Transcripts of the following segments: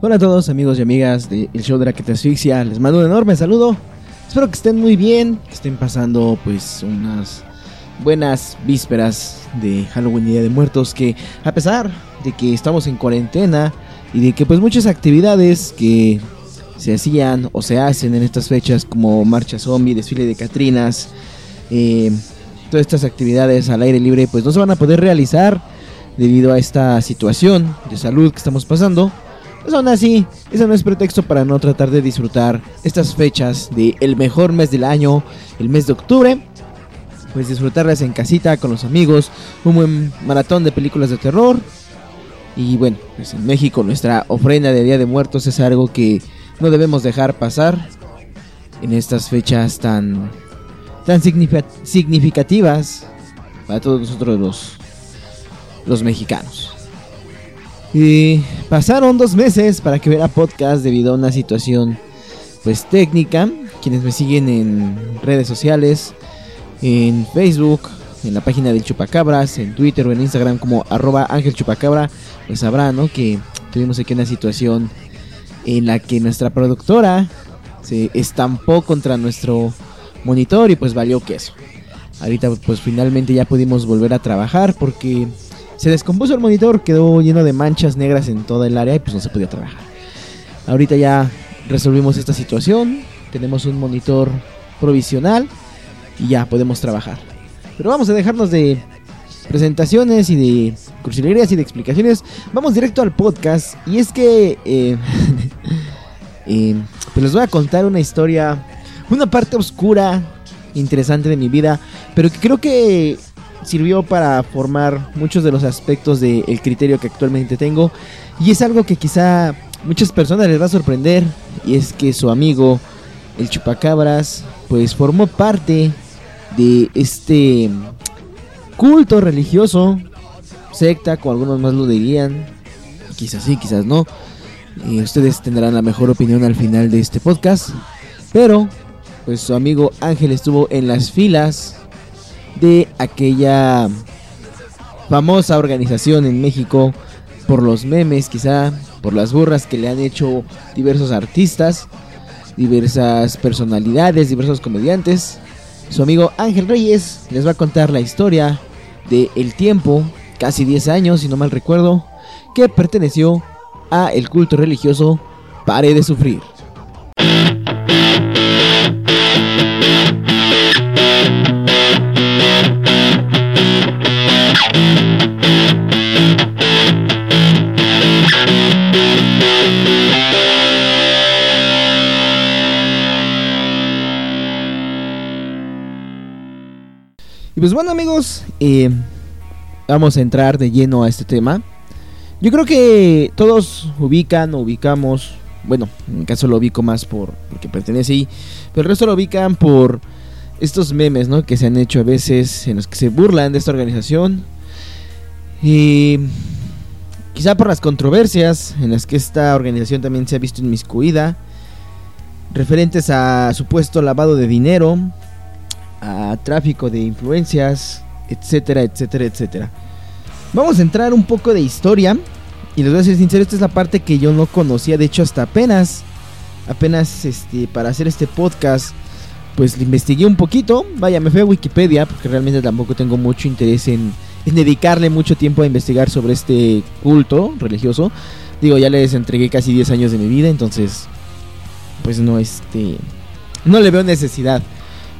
Hola a todos amigos y amigas del show de la que te asfixia, les mando un enorme saludo. Espero que estén muy bien, que estén pasando pues unas buenas vísperas de Halloween y Día de Muertos que a pesar de que estamos en cuarentena y de que pues muchas actividades que se hacían o se hacen en estas fechas como marcha zombie, desfile de Catrinas, eh, todas estas actividades al aire libre pues no se van a poder realizar debido a esta situación de salud que estamos pasando. Pues aún así, eso no es pretexto para no tratar de disfrutar estas fechas de el mejor mes del año, el mes de octubre. Pues disfrutarlas en casita con los amigos, un buen maratón de películas de terror. Y bueno, pues en México nuestra ofrenda de Día de Muertos es algo que no debemos dejar pasar en estas fechas tan tan significativas para todos nosotros los los mexicanos. Y pasaron dos meses para que hubiera podcast debido a una situación pues técnica. Quienes me siguen en redes sociales, en Facebook, en la página del Chupacabras, en Twitter o en Instagram como arroba Ángel Chupacabra, pues sabrán ¿no? que tuvimos aquí una situación en la que nuestra productora se estampó contra nuestro monitor y pues valió queso. Ahorita pues finalmente ya pudimos volver a trabajar porque se descompuso el monitor, quedó lleno de manchas negras en toda el área y pues no se podía trabajar. Ahorita ya resolvimos esta situación, tenemos un monitor provisional y ya podemos trabajar. Pero vamos a dejarnos de presentaciones y de cursilerías y de explicaciones. Vamos directo al podcast y es que eh, eh, pues les voy a contar una historia, una parte oscura, interesante de mi vida, pero que creo que sirvió para formar muchos de los aspectos del criterio que actualmente tengo. Y es algo que quizá muchas personas les va a sorprender. Y es que su amigo, el chupacabras, pues formó parte de este culto religioso, secta, como algunos más lo dirían. Quizás sí, quizás no. Ustedes tendrán la mejor opinión al final de este podcast. Pero, pues su amigo Ángel estuvo en las filas de aquella famosa organización en México por los memes, quizá por las burras que le han hecho diversos artistas, diversas personalidades, diversos comediantes. Su amigo Ángel Reyes les va a contar la historia de El Tiempo, casi 10 años, si no mal recuerdo, que perteneció a el culto religioso Pare de Sufrir. Eh, vamos a entrar de lleno a este tema. Yo creo que todos ubican o ubicamos, bueno, en mi caso lo ubico más por porque pertenece ahí, pero el resto lo ubican por estos memes, ¿no? Que se han hecho a veces en los que se burlan de esta organización. Y quizá por las controversias en las que esta organización también se ha visto inmiscuida, referentes a supuesto lavado de dinero, a tráfico de influencias, etcétera, etcétera, etcétera. Vamos a entrar un poco de historia. Y les voy a ser sincero, esta es la parte que yo no conocía. De hecho, hasta apenas, apenas este, para hacer este podcast, pues le investigué un poquito. Vaya, me fui a Wikipedia, porque realmente tampoco tengo mucho interés en, en dedicarle mucho tiempo a investigar sobre este culto religioso. Digo, ya les entregué casi 10 años de mi vida, entonces, pues no, este, no le veo necesidad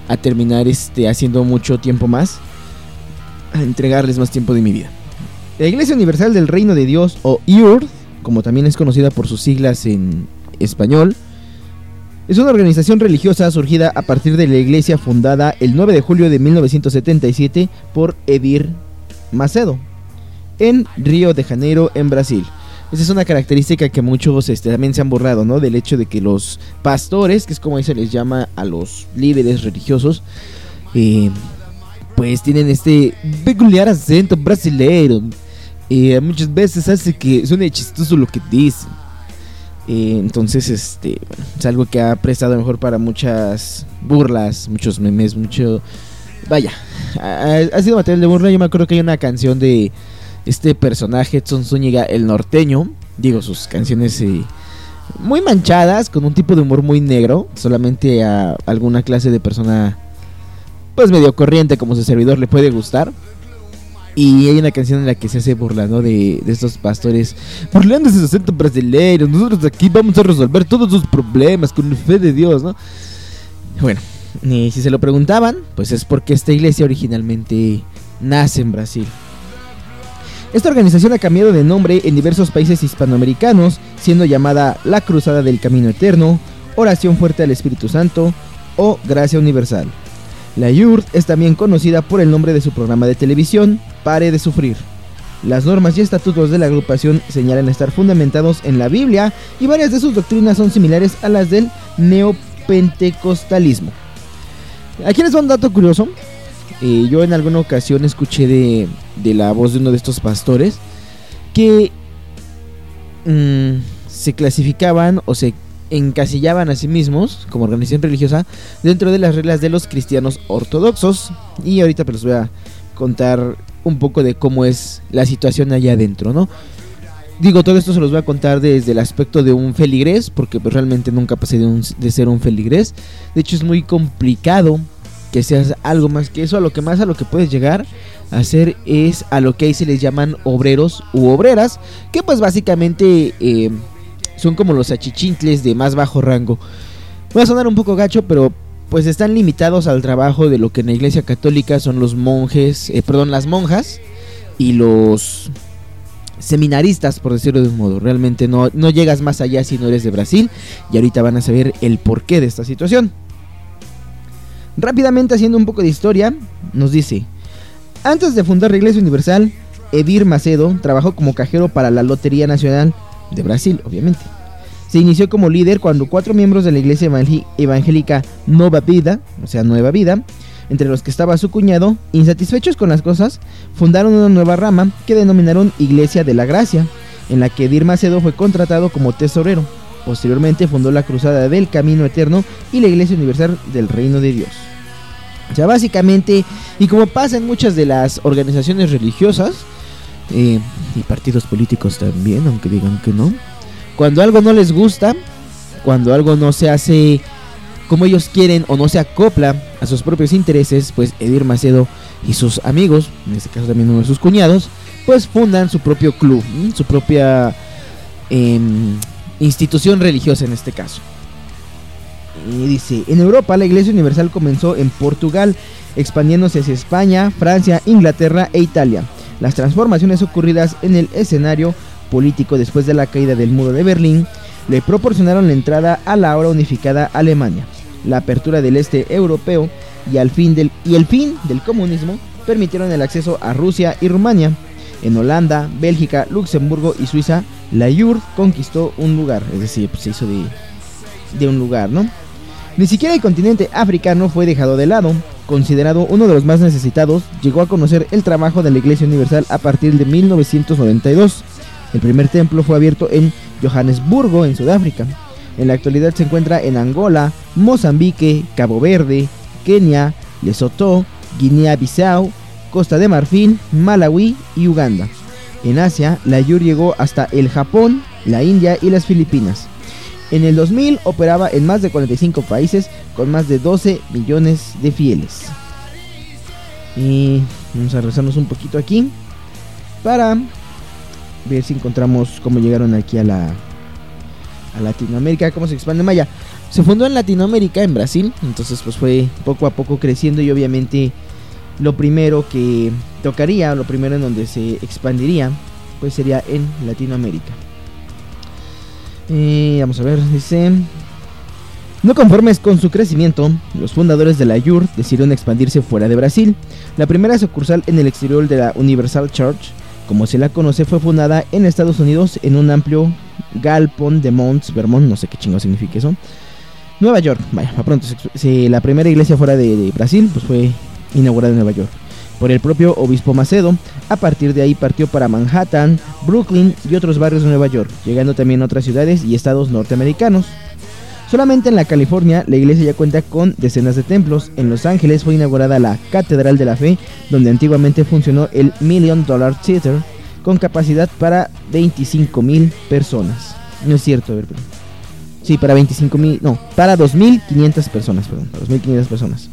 a terminar este, haciendo mucho tiempo más, a entregarles más tiempo de mi vida. La Iglesia Universal del Reino de Dios, o IURD, como también es conocida por sus siglas en español, es una organización religiosa surgida a partir de la iglesia fundada el 9 de julio de 1977 por Edir Macedo, en Río de Janeiro, en Brasil. Esa es una característica que muchos este, también se han borrado, ¿no? Del hecho de que los pastores, que es como se les llama a los líderes religiosos, eh, pues tienen este peculiar acento brasileiro. Eh, muchas veces hace que suene chistoso lo que dicen. Eh, entonces, este, es algo que ha prestado mejor para muchas burlas, muchos memes, mucho... Vaya, ha, ha sido material de burla. Yo me acuerdo que hay una canción de este personaje, Edson Zúñiga, el norteño. Digo, sus canciones eh, muy manchadas, con un tipo de humor muy negro. Solamente a alguna clase de persona, pues medio corriente como su servidor, le puede gustar. Y hay una canción en la que se hace burlando de, de estos pastores, burlando ese acento brasileño. Nosotros aquí vamos a resolver todos sus problemas con fe de Dios, ¿no? Bueno, y si se lo preguntaban, pues es porque esta iglesia originalmente nace en Brasil. Esta organización ha cambiado de nombre en diversos países hispanoamericanos, siendo llamada la Cruzada del Camino Eterno, Oración Fuerte al Espíritu Santo o Gracia Universal. La YURT es también conocida por el nombre de su programa de televisión, Pare de Sufrir. Las normas y estatutos de la agrupación señalan estar fundamentados en la Biblia y varias de sus doctrinas son similares a las del neopentecostalismo. Aquí les va un dato curioso. Eh, yo en alguna ocasión escuché de, de, la voz de uno de estos pastores que mmm, se clasificaban o se encasillaban a sí mismos como organización religiosa dentro de las reglas de los cristianos ortodoxos y ahorita pues les voy a contar un poco de cómo es la situación allá adentro, ¿no? Digo, todo esto se los voy a contar desde el aspecto de un feligrés, porque pues, realmente nunca pasé de, un, de, ser un feligrés. De hecho, es muy complicado que seas algo más que eso. A lo que más a lo que puedes llegar a hacer es a lo que ahí se les llaman obreros u obreras, que pues básicamente eh, son como los achichintles de más bajo rango. Va a sonar un poco gacho, pero pues están limitados al trabajo de lo que en la iglesia católica son los monjes, eh, perdón, las monjas y los seminaristas, por decirlo de un modo. Realmente no, no llegas más allá si no eres de Brasil y ahorita van a saber el porqué de esta situación. Rápidamente haciendo un poco de historia, nos dice, antes de fundar la Iglesia Universal, Edir Macedo trabajó como cajero para la Lotería Nacional de Brasil, obviamente. Se inició como líder cuando cuatro miembros de la iglesia evangélica Nova Vida, o sea, Nueva Vida, entre los que estaba su cuñado, insatisfechos con las cosas, fundaron una nueva rama que denominaron Iglesia de la Gracia, en la que Edir Macedo fue contratado como tesorero. Posteriormente fundó la Cruzada del Camino Eterno y la Iglesia Universal del Reino de Dios. O sea, básicamente, y como pasa en muchas de las organizaciones religiosas, eh, y partidos políticos también, aunque digan que no, cuando algo no les gusta, cuando algo no se hace como ellos quieren o no se acopla a sus propios intereses, pues Edir Macedo y sus amigos, en este caso también uno de sus cuñados, pues fundan su propio club, su propia eh, institución religiosa en este caso. Y dice, en Europa la Iglesia Universal comenzó en Portugal, expandiéndose hacia España, Francia, Inglaterra e Italia. Las transformaciones ocurridas en el escenario político después de la caída del muro de Berlín le proporcionaron la entrada a la ahora unificada Alemania. La apertura del este europeo y, al fin del, y el fin del comunismo permitieron el acceso a Rusia y Rumania. En Holanda, Bélgica, Luxemburgo y Suiza, la IUR conquistó un lugar, es decir, pues se hizo de, de un lugar, ¿no? Ni siquiera el continente africano fue dejado de lado. Considerado uno de los más necesitados, llegó a conocer el trabajo de la Iglesia Universal a partir de 1992. El primer templo fue abierto en Johannesburgo, en Sudáfrica. En la actualidad se encuentra en Angola, Mozambique, Cabo Verde, Kenia, Lesoto, Guinea-Bissau, Costa de Marfil, Malawi y Uganda. En Asia, la IUR llegó hasta el Japón, la India y las Filipinas. En el 2000 operaba en más de 45 países con más de 12 millones de fieles. Y vamos a rezarnos un poquito aquí para ver si encontramos cómo llegaron aquí a la a Latinoamérica, cómo se expande Maya. Se fundó en Latinoamérica, en Brasil, entonces pues fue poco a poco creciendo y obviamente lo primero que tocaría, lo primero en donde se expandiría, pues sería en Latinoamérica. Eh, vamos a ver, dice... No conformes con su crecimiento, los fundadores de la YUR decidieron expandirse fuera de Brasil. La primera sucursal en el exterior de la Universal Church, como se la conoce, fue fundada en Estados Unidos en un amplio galpón de Mount Vermont, no sé qué chingo significa eso. Nueva York, vaya, a pronto, la primera iglesia fuera de, de Brasil, pues fue inaugurada en Nueva York por el propio obispo Macedo. A partir de ahí partió para Manhattan, Brooklyn y otros barrios de Nueva York, llegando también a otras ciudades y estados norteamericanos. Solamente en la California la iglesia ya cuenta con decenas de templos. En Los Ángeles fue inaugurada la Catedral de la Fe, donde antiguamente funcionó el Million Dollar Theater, con capacidad para 25 mil personas. No es cierto, Sí, para 25 mil, no, para 2.500 personas, perdón, para 2.500 personas.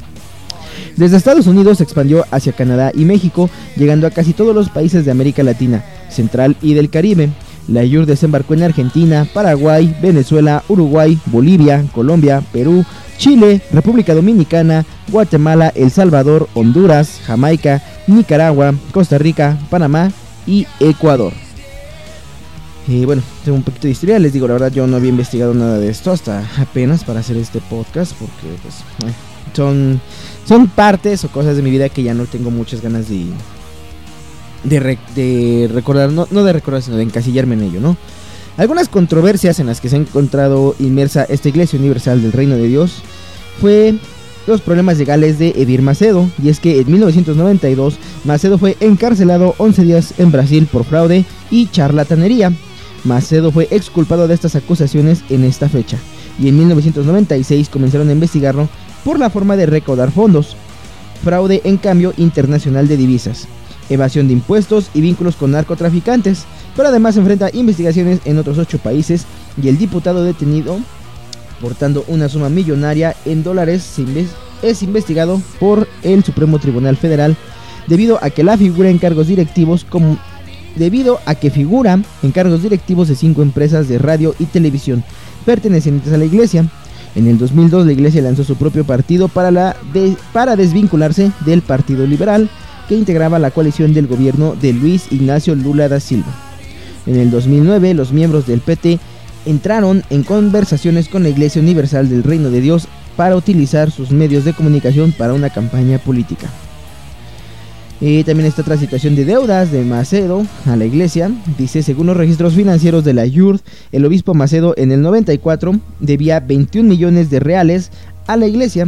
Desde Estados Unidos se expandió hacia Canadá y México, llegando a casi todos los países de América Latina, Central y del Caribe. La IUR desembarcó en Argentina, Paraguay, Venezuela, Uruguay, Bolivia, Colombia, Perú, Chile, República Dominicana, Guatemala, El Salvador, Honduras, Jamaica, Nicaragua, Costa Rica, Panamá y Ecuador. Y bueno, tengo un poquito de historia, les digo, la verdad yo no había investigado nada de esto hasta apenas para hacer este podcast porque pues son, son partes o cosas de mi vida que ya no tengo muchas ganas de, de, recordar, no, no de recordar, sino de encasillarme en ello, ¿no? Algunas controversias en las que se ha encontrado inmersa esta Iglesia Universal del Reino de Dios fue los problemas legales de Edir Macedo, y es que en 1992 Macedo fue encarcelado 11 días en Brasil por fraude y charlatanería. Macedo fue exculpado de estas acusaciones en esta fecha, y en 1996 comenzaron a investigarlo por la forma de recaudar fondos, fraude en cambio internacional de divisas, evasión de impuestos y vínculos con narcotraficantes, pero además enfrenta investigaciones en otros ocho países y el diputado detenido portando una suma millonaria en dólares es investigado por el Supremo Tribunal Federal debido a que la figura en cargos directivos como debido a que figura en cargos directivos de cinco empresas de radio y televisión pertenecientes a la iglesia. En el 2002 la iglesia lanzó su propio partido para, para desvincularse del Partido Liberal que integraba la coalición del gobierno de Luis Ignacio Lula da Silva. En el 2009 los miembros del PT entraron en conversaciones con la Iglesia Universal del Reino de Dios para utilizar sus medios de comunicación para una campaña política. Y también está otra situación de deudas de Macedo a la iglesia. Dice, según los registros financieros de la YURD, el obispo Macedo en el 94 debía 21 millones de reales a la iglesia,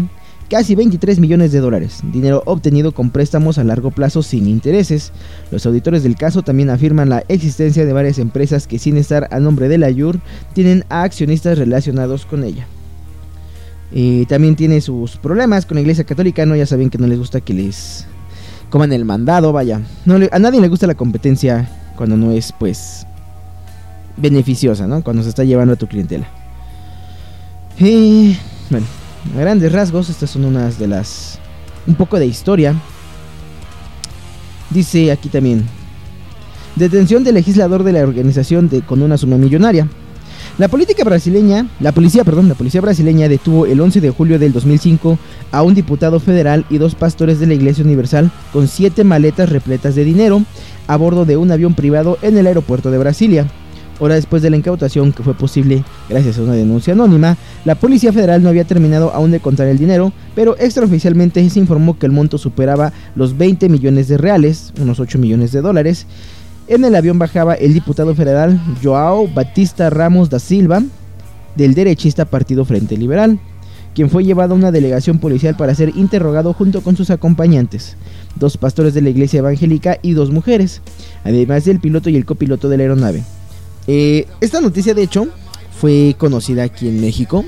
casi 23 millones de dólares, dinero obtenido con préstamos a largo plazo sin intereses. Los auditores del caso también afirman la existencia de varias empresas que sin estar a nombre de la YUR tienen a accionistas relacionados con ella. Y también tiene sus problemas con la iglesia católica, no ya saben que no les gusta que les coman el mandado, vaya. A nadie le gusta la competencia cuando no es, pues, beneficiosa, ¿no? Cuando se está llevando a tu clientela. Y, bueno, a grandes rasgos, estas son unas de las... Un poco de historia. Dice aquí también. Detención del legislador de la organización de, con una suma millonaria. La brasileña, la policía, perdón, la policía brasileña detuvo el 11 de julio del 2005 a un diputado federal y dos pastores de la Iglesia Universal con siete maletas repletas de dinero a bordo de un avión privado en el aeropuerto de Brasilia. Hora después de la incautación, que fue posible gracias a una denuncia anónima, la Policía Federal no había terminado aún de contar el dinero, pero extraoficialmente se informó que el monto superaba los 20 millones de reales, unos 8 millones de dólares, en el avión bajaba el diputado federal Joao Batista Ramos da Silva, del derechista Partido Frente Liberal, quien fue llevado a una delegación policial para ser interrogado junto con sus acompañantes, dos pastores de la iglesia evangélica y dos mujeres, además del piloto y el copiloto de la aeronave. Eh, esta noticia, de hecho, fue conocida aquí en México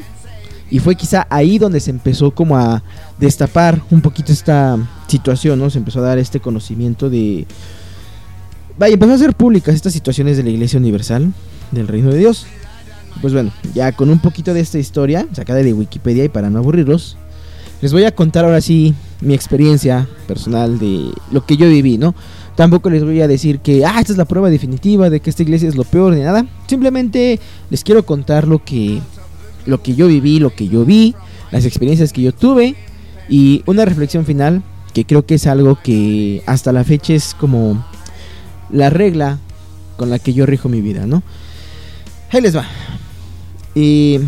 y fue quizá ahí donde se empezó como a destapar un poquito esta situación, ¿no? Se empezó a dar este conocimiento de Vaya, empezó a ser públicas estas situaciones de la Iglesia Universal del Reino de Dios. Pues bueno, ya con un poquito de esta historia, sacada de Wikipedia y para no aburrirlos, les voy a contar ahora sí mi experiencia personal de lo que yo viví, ¿no? Tampoco les voy a decir que, ah, esta es la prueba definitiva de que esta iglesia es lo peor ni nada. Simplemente les quiero contar lo que, lo que yo viví, lo que yo vi, las experiencias que yo tuve y una reflexión final que creo que es algo que hasta la fecha es como la regla con la que yo rijo mi vida, ¿no? Ahí les va. Y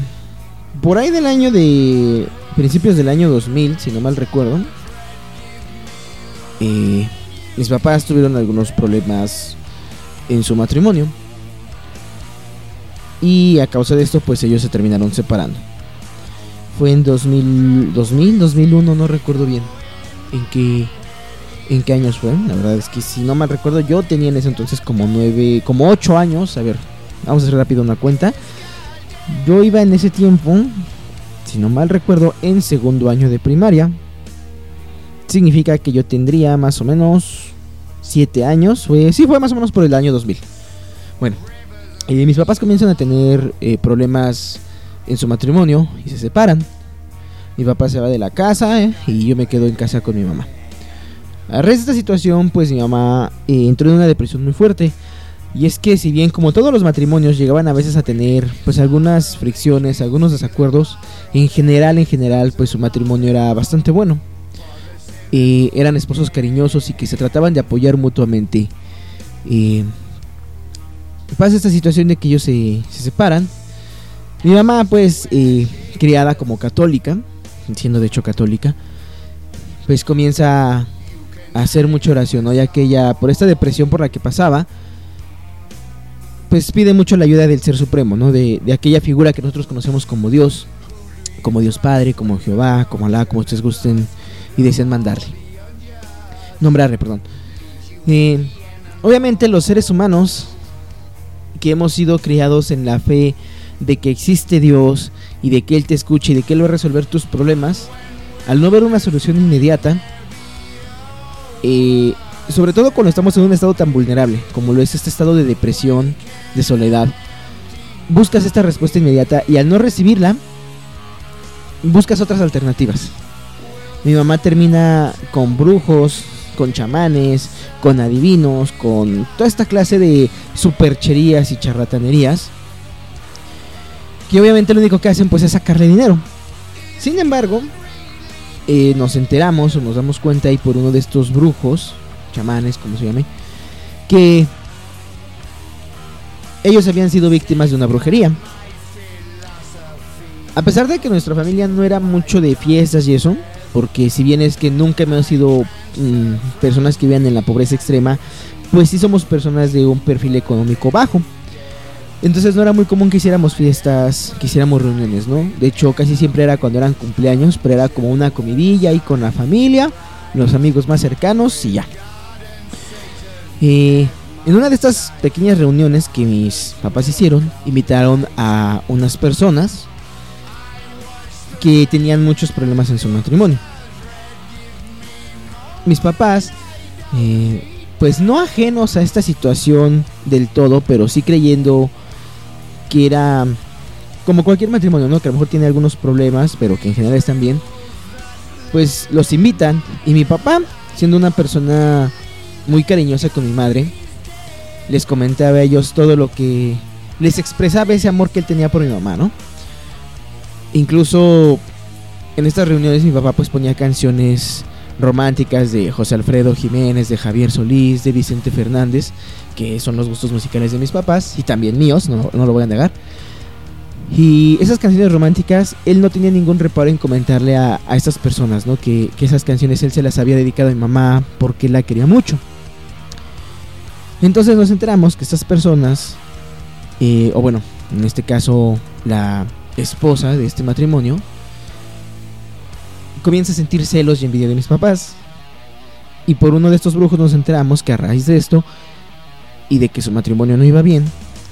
por ahí del año de. Principios del año 2000, si no mal recuerdo. Eh, mis papás tuvieron algunos problemas en su matrimonio. Y a causa de esto, pues ellos se terminaron separando. Fue en 2000, 2000 2001, no recuerdo bien. En que en qué años fue. La verdad es que si no mal recuerdo, yo tenía en ese entonces como nueve, como ocho años. A ver, vamos a hacer rápido una cuenta. Yo iba en ese tiempo, si no mal recuerdo, en segundo año de primaria. Significa que yo tendría más o menos siete años. Fue, sí, fue más o menos por el año 2000. Bueno, mis papás comienzan a tener eh, problemas en su matrimonio y se separan. Mi papá se va de la casa ¿eh? y yo me quedo en casa con mi mamá. A raíz de esta situación, pues mi mamá eh, entró en una depresión muy fuerte. Y es que si bien como todos los matrimonios llegaban a veces a tener pues algunas fricciones, algunos desacuerdos, en general, en general, pues su matrimonio era bastante bueno. Eh, eran esposos cariñosos y que se trataban de apoyar mutuamente. Eh, pasa esta situación de que ellos se, se separan. Mi mamá pues criada como católica, siendo de hecho católica, pues comienza hacer mucha oración, ¿no? ya que por esta depresión por la que pasaba, pues pide mucho la ayuda del Ser Supremo, ¿no? De, aquella figura que nosotros conocemos como Dios, como Dios Padre, como Jehová, como Alá, como ustedes gusten y deseen mandarle. Nombrarle, perdón. Eh, obviamente los seres humanos que hemos sido criados en la fe de que existe Dios y de que Él te escuche y de que Él va a resolver tus problemas, al no ver una solución inmediata, eh, sobre todo cuando estamos en un estado tan vulnerable como lo es este estado de depresión, de soledad, buscas esta respuesta inmediata y al no recibirla, buscas otras alternativas. Mi mamá termina con brujos, con chamanes, con adivinos, con toda esta clase de supercherías y charlatanerías que obviamente lo único que hacen pues es sacarle dinero. Sin embargo, eh, nos enteramos o nos damos cuenta ahí por uno de estos brujos, chamanes, como se llame, que ellos habían sido víctimas de una brujería. A pesar de que nuestra familia no era mucho de fiestas y eso, porque si bien es que nunca hemos sido mm, personas que vivían en la pobreza extrema, pues sí somos personas de un perfil económico bajo. Entonces no era muy común que hiciéramos fiestas, que hiciéramos reuniones, ¿no? De hecho, casi siempre era cuando eran cumpleaños, pero era como una comidilla ahí con la familia, los amigos más cercanos y ya. Eh, en una de estas pequeñas reuniones que mis papás hicieron, invitaron a unas personas que tenían muchos problemas en su matrimonio. Mis papás, eh, pues no ajenos a esta situación del todo, pero sí creyendo que era como cualquier matrimonio, ¿no? Que a lo mejor tiene algunos problemas, pero que en general están bien. Pues los invitan y mi papá, siendo una persona muy cariñosa con mi madre, les comentaba a ellos todo lo que les expresaba ese amor que él tenía por mi mamá, ¿no? Incluso en estas reuniones mi papá pues ponía canciones románticas de José Alfredo Jiménez, de Javier Solís, de Vicente Fernández, que son los gustos musicales de mis papás y también míos, no, lo voy a negar. Y esas canciones románticas, él no tenía ningún reparo en comentarle a, estas personas, ¿no? Que, esas canciones él se las había dedicado a mi mamá porque la quería mucho. Entonces nos enteramos que estas personas, eh, o bueno, en este caso la esposa de este matrimonio, comienza a sentir celos y envidia de mis papás. Y por uno de estos brujos nos enteramos que a raíz de esto y de que su matrimonio no iba bien,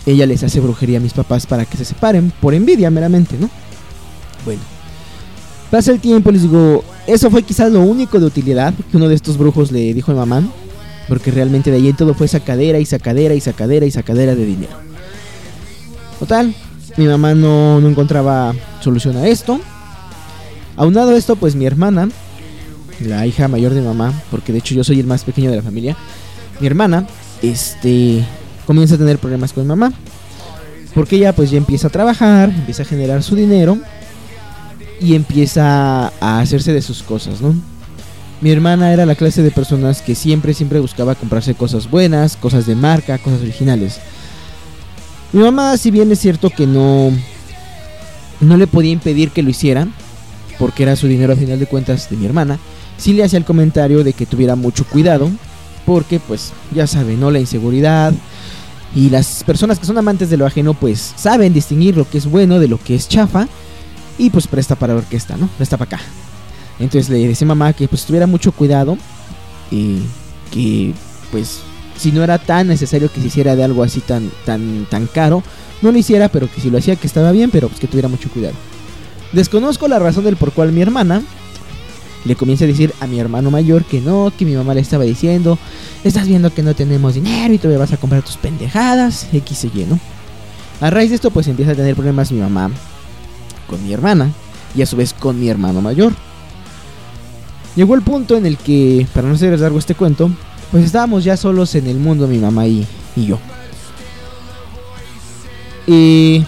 ella les hace brujería a mis papás para que se separen, por envidia meramente, ¿no? Bueno, pasa el tiempo, les digo, eso fue quizás lo único de utilidad que uno de estos brujos le dijo a mamá, porque realmente de ahí todo fue sacadera y sacadera y sacadera y sacadera de dinero. Total, mi mamá no, no encontraba solución a esto. Aunado a esto, pues mi hermana, la hija mayor de mamá, porque de hecho yo soy el más pequeño de la familia, mi hermana este comienza a tener problemas con mamá. Porque ella pues ya empieza a trabajar, empieza a generar su dinero y empieza a hacerse de sus cosas, ¿no? Mi hermana era la clase de personas que siempre, siempre buscaba comprarse cosas buenas, cosas de marca, cosas originales. Mi mamá, si bien es cierto que no, no le podía impedir que lo hiciera, porque era su dinero a final de cuentas de mi hermana, sí le hacía el comentario de que tuviera mucho cuidado, porque pues ya saben, ¿no? La inseguridad y las personas que son amantes de lo ajeno pues saben distinguir lo que es bueno de lo que es chafa y pues presta para la orquesta, ¿no? Presta para acá. Entonces le decía a mamá que pues tuviera mucho cuidado y que pues si no era tan necesario que se hiciera de algo así tan tan tan caro, no lo hiciera, pero que si lo hacía que estaba bien, pero pues que tuviera mucho cuidado. Desconozco la razón del por cual mi hermana le comienza a decir a mi hermano mayor que no, que mi mamá le estaba diciendo, estás viendo que no tenemos dinero y todavía vas a comprar tus pendejadas, X y Y, ¿no? A raíz de esto pues empieza a tener problemas mi mamá con mi hermana y a su vez con mi hermano mayor. Llegó el punto en el que, para no hacer largo este cuento, pues estábamos ya solos en el mundo, mi mamá y yo. Y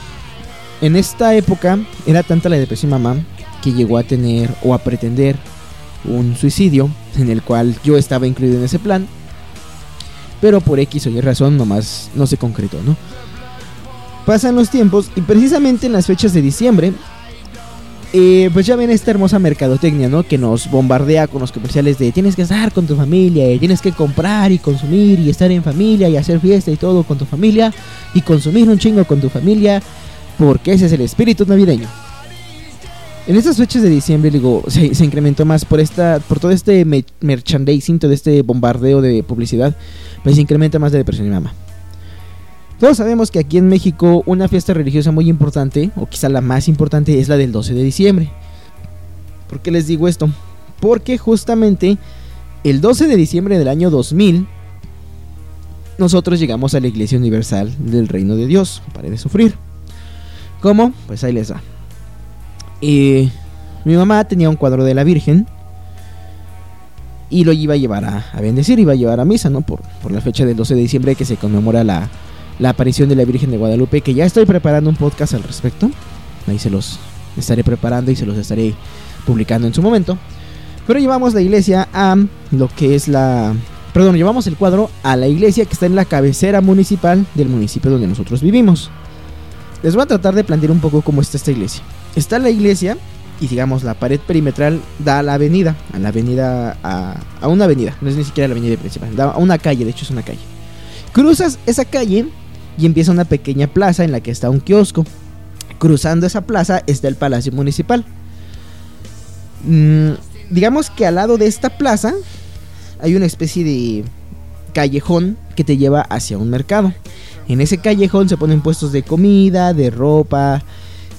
en esta época era tanta la depresión mamá que llegó a tener o a pretender un suicidio en el cual yo estaba incluido en ese plan. Pero por X o Y razón nomás no se concretó, ¿no? Pasan los tiempos y precisamente en las fechas de diciembre, eh, pues ya ven esta hermosa mercadotecnia, ¿no? Que nos bombardea con los comerciales de tienes que estar con tu familia, tienes que comprar y consumir y estar en familia y hacer fiesta y todo con tu familia y consumir un chingo con tu familia, porque ese es el espíritu navideño. En estas fechas de diciembre, digo, se, incrementó más por esta, por todo este merchandising, todo este bombardeo de publicidad, pues se incrementa más la depresión y mamá. Todos sabemos que aquí en México una fiesta religiosa muy importante, o quizá la más importante, es la del 12 de diciembre. ¿Por qué les digo esto? Porque justamente el 12 de diciembre del año 2000, nosotros llegamos a la Iglesia Universal del Reino de Dios, para de sufrir. ¿Cómo? Pues ahí les va. Y mi mamá tenía un cuadro de la Virgen y lo iba a llevar a, bendecir, iba a llevar a misa, ¿no? Por, por, la fecha del 12 de diciembre que se conmemora la, la, aparición de la Virgen de Guadalupe, que ya estoy preparando un podcast al respecto. Ahí se los estaré preparando y se los estaré publicando en su momento. Pero llevamos la iglesia a lo que es la... Perdón, llevamos el cuadro a la iglesia que está en la cabecera municipal del municipio donde nosotros vivimos. Les voy a tratar de plantear un poco cómo está esta iglesia. Está la iglesia y digamos la pared perimetral da a la avenida, a la avenida, a, una avenida, no es ni siquiera la avenida principal, da a una calle, de hecho es una calle. Cruzas esa calle y empieza una pequeña plaza en la que está un kiosco. Cruzando esa plaza está el Palacio Municipal. Mm, digamos que al lado de esta plaza hay una especie de callejón que te lleva hacia un mercado. En ese callejón se ponen puestos de comida, de ropa.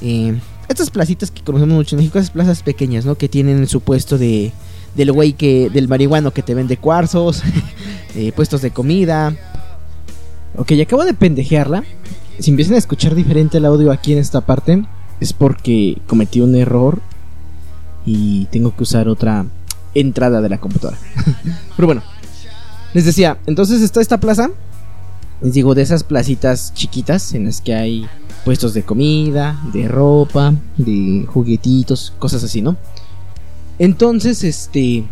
Eh, estas placitas que conocemos mucho en México, esas plazas pequeñas, ¿no? Que tienen su puesto de del güey que del marihuano que te vende cuarzos, eh, puestos de comida. Ok, acabo de pendejearla. Si empiezan a escuchar diferente el audio aquí en esta parte, es porque cometí un error y tengo que usar otra entrada de la computadora. Pero bueno, les decía, entonces está esta plaza les digo, de esas placitas chiquitas en las que hay puestos de comida, de ropa, de juguetitos, cosas así, ¿no? Entonces, este,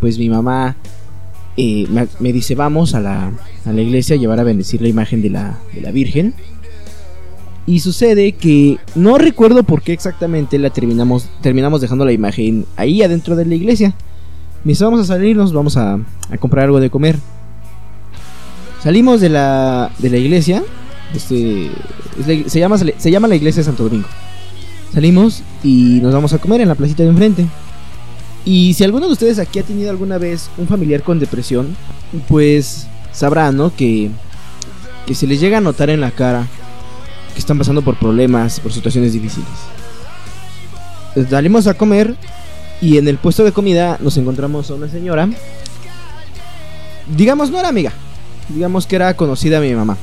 pues mi mamá eh, me, dice, vamos a la, a la, iglesia a llevar a bendecir la imagen de la, de la Virgen. Y sucede que no recuerdo por qué exactamente la terminamos, terminamos dejando la imagen ahí adentro de la iglesia. Me dice, vamos a salirnos, vamos a, a comprar algo de comer. Salimos de la, de la iglesia. Este, se, llama, se llama la iglesia de Santo Domingo. Salimos y nos vamos a comer en la placita de enfrente. Y si alguno de ustedes aquí ha tenido alguna vez un familiar con depresión, pues sabrá, ¿no? Que, que se les llega a notar en la cara que están pasando por problemas, por situaciones difíciles. Salimos a comer y en el puesto de comida nos encontramos a una señora. Digamos, no era amiga, digamos que era conocida mi mamá.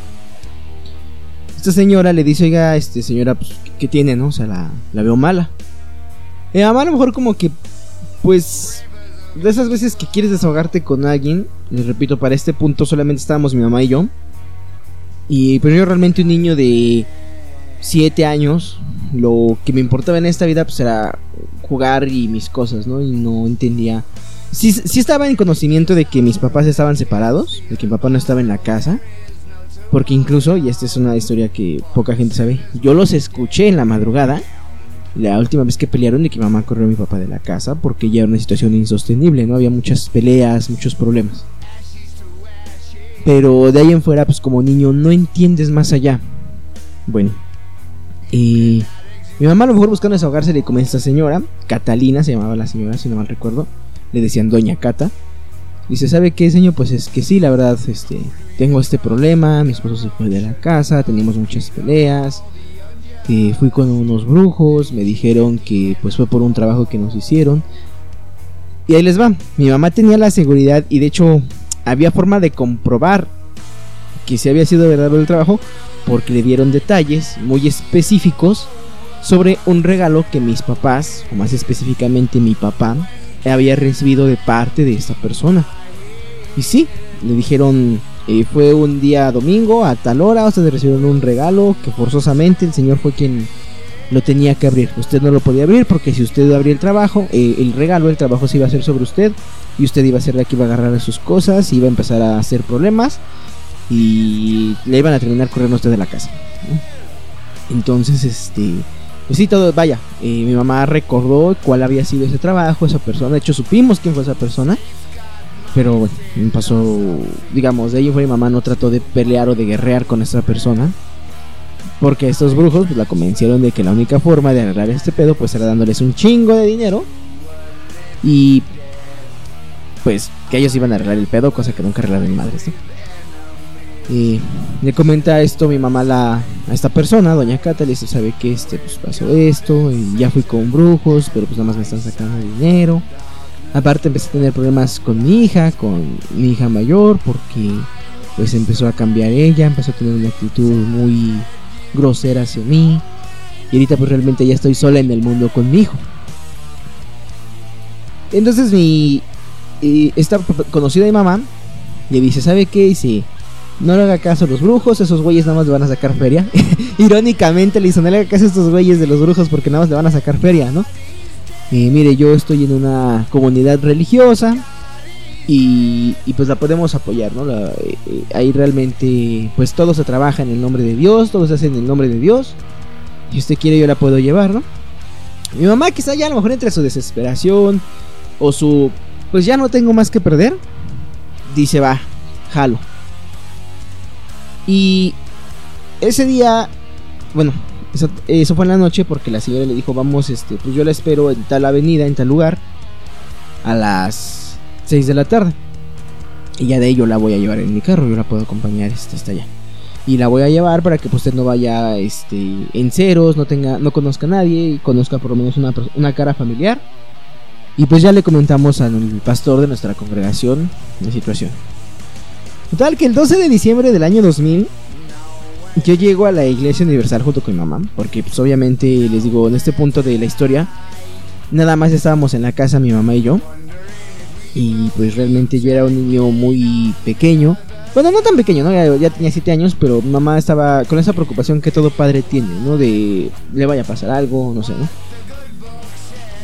Esta señora le dice, oiga, este señora, pues, ¿qué tiene, no? O sea, la, la veo mala. Mi mamá a lo mejor como que, pues, de esas veces que quieres desahogarte con alguien, les repito, para este punto solamente estábamos mi mamá y yo. Y pues yo realmente un niño de 7 años, lo que me importaba en esta vida pues era jugar y mis cosas, ¿no? Y no entendía sí, sí estaba en conocimiento de que mis papás estaban separados, de que mi papá no estaba en la casa. Porque incluso, y esta es una historia que poca gente sabe, yo los escuché en la madrugada, la última vez que pelearon de que mamá corrió a mi papá de la casa, porque ya era una situación insostenible, ¿no? Había muchas peleas, muchos problemas. Pero de ahí en fuera, pues como niño, no entiendes más allá. Bueno, y mi mamá a lo mejor buscando desahogarse le a esta señora, Catalina se llamaba la señora, si no mal recuerdo le decían Doña Cata. Dice, ¿sabe qué, señor? Pues es que sí, la verdad, este, tengo este problema, mi esposo se fue de la casa, teníamos muchas peleas, eh, fui con unos brujos, me dijeron que pues fue por un trabajo que nos hicieron. Y ahí les va, mi mamá tenía la seguridad y de hecho había forma de comprobar que si había sido verdadero el trabajo porque le dieron detalles muy específicos sobre un regalo que mis papás, o más específicamente mi papá, había recibido de parte de esta persona. Y sí, le dijeron, eh, fue un día domingo a tal hora, ustedes recibieron un regalo que forzosamente el señor fue quien lo tenía que abrir. Usted no lo podía abrir porque si usted abría el trabajo, eh, el regalo, el trabajo se iba a hacer sobre usted y usted iba a ser la que iba a agarrar sus cosas, iba a empezar a hacer problemas y le iban a terminar corriendo usted de la casa. Entonces, este, pues sí, todo, vaya, eh, mi mamá recordó cuál había sido ese trabajo, esa persona, de hecho supimos quién fue esa persona, pero bueno, pasó, digamos, de ahí fue mi mamá no trató de pelear o de guerrear con esta persona, porque estos brujos pues, la convencieron de que la única forma de arreglar este pedo pues era dándoles un chingo de dinero. Y pues que ellos iban a arreglar el pedo, cosa que nunca arreglaron mi madre, Y le comenta esto mi mamá la, a esta persona, doña Cata, le dice, sabe que este, pues pasó esto, y ya fui con brujos, pero pues nada más me están sacando dinero. Aparte empecé a tener problemas con mi hija, con mi hija mayor, porque pues empezó a cambiar ella, empezó a tener una actitud muy grosera hacia mí. Y ahorita pues realmente ya estoy sola en el mundo con mi hijo. Entonces mi... esta conocida de mamá le dice, ¿sabe qué? Dice, no le haga caso a los brujos, esos güeyes nada más le van a sacar feria. Irónicamente le dice, no le haga caso a estos güeyes de los brujos porque nada más le van a sacar feria, ¿no? Y mire, yo estoy en una comunidad religiosa y, pues la podemos apoyar, ¿no? Eh, eh, ahí realmente pues todo se trabaja en el nombre de Dios, todo se hace en el nombre de Dios. Si usted quiere yo la puedo llevar, ¿no? Mi mamá quizá ya a lo mejor entre su desesperación o su pues ya no tengo más que perder, dice va, jalo. Y ese día, bueno, eso, fue en la noche porque la señora le dijo, vamos, este, pues yo la espero en tal avenida, en tal lugar, a las 6 de la tarde. Y ya de ahí yo la voy a llevar en mi carro, yo la puedo acompañar este, hasta allá. Y la voy a llevar para que pues, usted no vaya este, en ceros, no tenga, no conozca a nadie y conozca por lo menos una, una cara familiar. Y pues ya le comentamos al pastor de nuestra congregación la situación. Total que el 12 de diciembre del año 2000 yo llego a la iglesia universal junto con mi mamá, porque pues obviamente les digo, en este punto de la historia, nada más estábamos en la casa mi mamá y yo. Y pues realmente yo era un niño muy pequeño. Bueno, no tan pequeño, ¿no? Ya, tenía 7 años, pero mi mamá estaba con esa preocupación que todo padre tiene, ¿no? De le vaya a pasar algo, no sé, ¿no?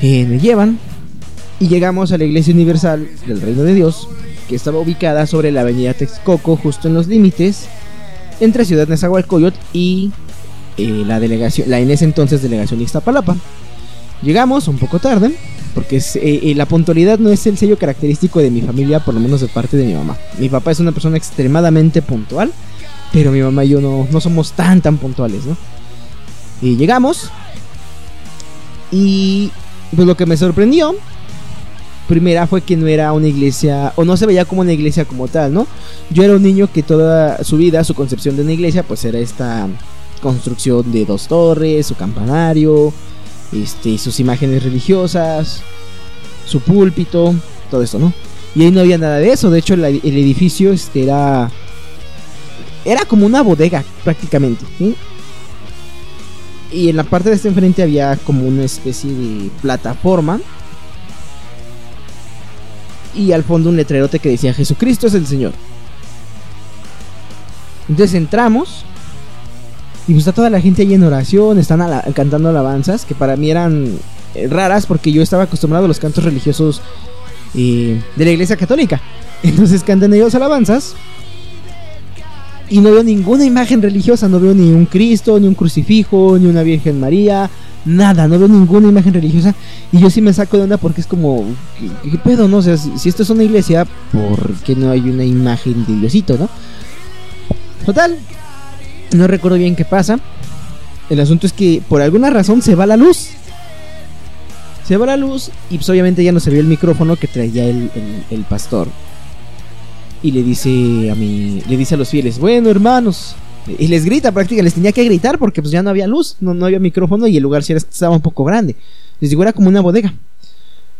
Eh, me llevan y llegamos a la iglesia universal del reino de Dios, que estaba ubicada sobre la avenida Texcoco, justo en los límites entre Ciudad Nezahualcóyotl y eh, la delegación, la en ese entonces delegación Iztapalapa. Llegamos un poco tarde, porque eh, eh, la puntualidad no es el sello característico de mi familia, por lo menos de parte de mi mamá. Mi papá es una persona extremadamente puntual, pero mi mamá y yo no, no somos tan tan puntuales, ¿no? Y llegamos, y pues lo que me sorprendió primera fue que no era una iglesia, o no se veía como una iglesia como tal, ¿no? Yo era un niño que toda su vida, su concepción de una iglesia, pues era esta construcción de dos torres, su campanario, este, sus imágenes religiosas, su púlpito, todo eso, ¿no? Y ahí no había nada de eso, de hecho el, edificio este, era... Era como una bodega prácticamente. Y en la parte de este enfrente había como una especie de plataforma y al fondo un letrerote que decía Jesucristo es el Señor. Entonces entramos y pues está toda la gente ahí en oración, están cantando alabanzas que para mí eran eh, raras porque yo estaba acostumbrado a los cantos religiosos eh, de la iglesia católica. Entonces cantan ellos alabanzas y no veo ninguna imagen religiosa, no veo ni un Cristo, ni un crucifijo, ni una Virgen María, nada, no veo ninguna imagen religiosa. Y yo sí me saco de onda porque es como, ¿qué, pedo, no? O sea, si, esto es una iglesia, ¿por qué no hay una imagen de Diosito, no? Total, no recuerdo bien qué pasa. El asunto es que por alguna razón se va la luz. Se va la luz y pues obviamente ya no se el micrófono que traía el, el pastor. Y le dice a mi, le dice a los fieles, bueno hermanos, y les grita prácticamente, les tenía que gritar porque pues ya no había luz, no, no había micrófono y el lugar sí estaba un poco grande. Les digo, era como una bodega.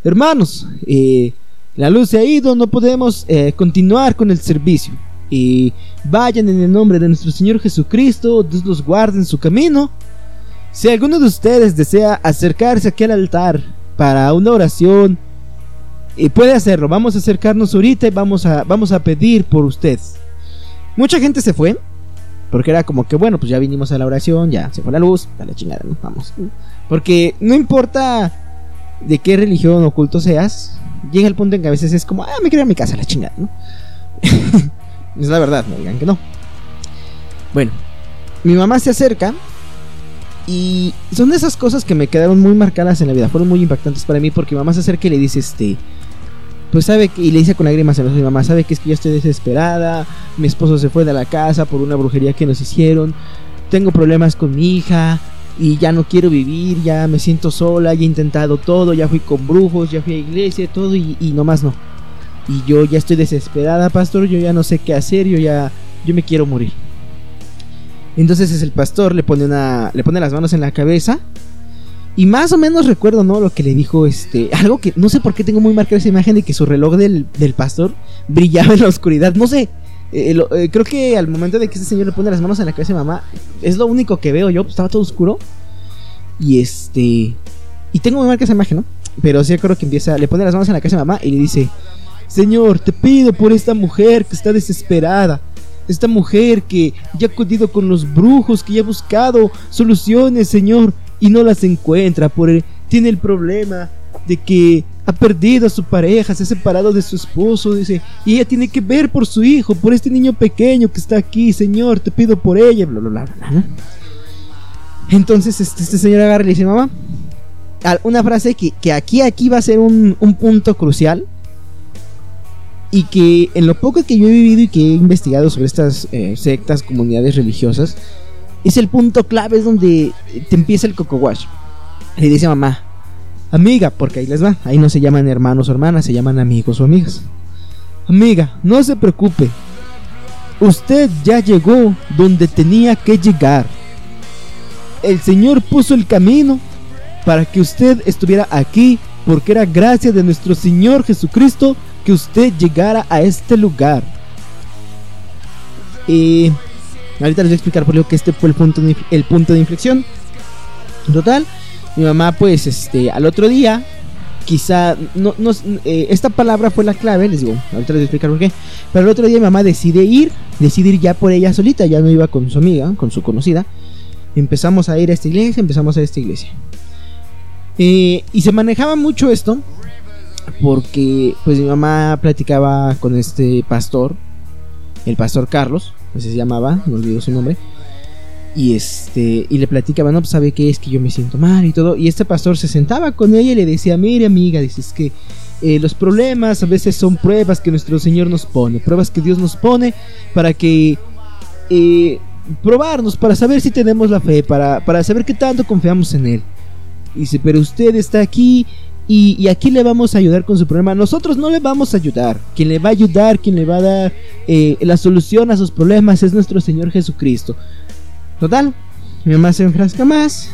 Hermanos, eh, la luz se ha ido, no podemos eh, continuar con el servicio. Y vayan en el nombre de nuestro Señor Jesucristo, Dios los guarde en su camino. Si alguno de ustedes desea acercarse aquí al altar para una oración, y puede hacerlo. Vamos a acercarnos ahorita y vamos a, vamos a pedir por usted. Mucha gente se fue. Porque era como que, bueno, pues ya vinimos a la oración, ya se fue la luz, dale chingada, ¿no? Vamos. Porque no importa de qué religión o culto seas, llega el punto en que a veces es como, ah, me quiero a mi casa, la chingada, ¿no? es la verdad, no digan que no. Bueno, mi mamá se acerca y son de esas cosas que me quedaron muy marcadas en la vida, fueron muy impactantes para mí porque mi mamá se acerca y le dice, este, pues sabe que, y le dice con lágrimas a mi mamá, sabe que es que yo estoy desesperada, mi esposo se fue de la casa por una brujería que nos hicieron, tengo problemas con mi hija y ya no quiero vivir, ya me siento sola, ya he intentado todo, ya fui con brujos, ya fui a iglesia, todo y, y nomás no. Y yo ya estoy desesperada, pastor, yo ya no sé qué hacer, yo ya, yo me quiero morir. Entonces es el pastor, le pone una, le pone las manos en la cabeza y más o menos recuerdo, ¿no? Lo que le dijo, este, algo que no sé por qué tengo muy marcada esa imagen de que su reloj del, pastor brillaba en la oscuridad, no sé. Eh, eh, creo que al momento de que este señor le pone las manos en la cabeza de mamá, es lo único que veo yo, pues, estaba todo oscuro. Y este, y tengo muy marcada esa imagen, ¿no? Pero sí creo que empieza, le pone las manos en la cabeza de mamá y le dice, Señor, te pido por esta mujer que está desesperada esta mujer que ya ha acudido con los brujos, que ya ha buscado soluciones, Señor, y no las encuentra. Por tiene el problema de que ha perdido a su pareja, se ha separado de su esposo, dice, y ella tiene que ver por su hijo, por este niño pequeño que está aquí, Señor, te pido por ella, bla, bla, bla, bla. Entonces este, este, señor agarra y le dice, mamá, una frase que, que aquí, aquí va a ser un, un punto crucial y que en lo poco que yo he vivido y que he investigado sobre estas eh, sectas, comunidades religiosas, es el punto clave, es donde te empieza el coco wash. Le dice mamá, amiga, porque ahí les va, ahí no se llaman hermanos o hermanas, se llaman amigos o amigas. Amiga, no se preocupe, usted ya llegó donde tenía que llegar. El Señor puso el camino para que usted estuviera aquí, porque era gracia de nuestro Señor Jesucristo que usted llegara a este lugar. Y ahorita les voy a explicar por lo que este fue el punto de, el punto de inflexión. Total, mi mamá pues este al otro día quizá no, no eh, esta palabra fue la clave, les digo, ahorita les voy a explicar por qué. Pero el otro día mi mamá decide ir, decide ir ya por ella solita, ya no iba con su amiga, con su conocida. Empezamos a ir a esta iglesia, empezamos a esta iglesia. Eh, y se manejaba mucho esto porque pues mi mamá platicaba con este pastor, el pastor Carlos, así se llamaba, no olvido su nombre. Y este, y le platicaba, no, pues sabe qué es que yo me siento mal y todo. Y este pastor se sentaba con ella y le decía, mire amiga, dices que eh, los problemas a veces son pruebas que nuestro Señor nos pone, pruebas que Dios nos pone para que eh, probarnos, para saber si tenemos la fe, para, para saber qué tanto confiamos en Él. Dice, pero usted está aquí y, aquí le vamos a ayudar con su problema. Nosotros no le vamos a ayudar. Quien le va a ayudar, quien le va a dar eh, la solución a sus problemas es nuestro Señor Jesucristo. Total, mi mamá se enfrasca más.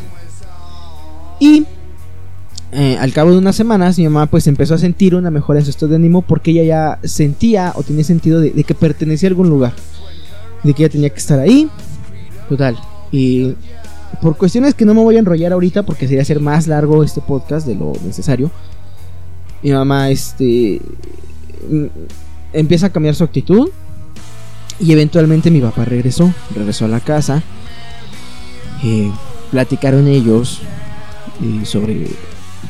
Y eh, al cabo de unas semanas, mi mamá pues empezó a sentir una mejora en su estado de ánimo porque ella ya sentía o tenía sentido de, de que pertenecía a algún lugar. De que ella tenía que estar ahí. Total. Y por cuestiones que no me voy a enrollar ahorita porque sería hacer más largo este podcast de lo necesario. Mi mamá este mm, empieza a cambiar su actitud y eventualmente mi papá regresó, regresó a la casa. Eh, platicaron ellos eh, sobre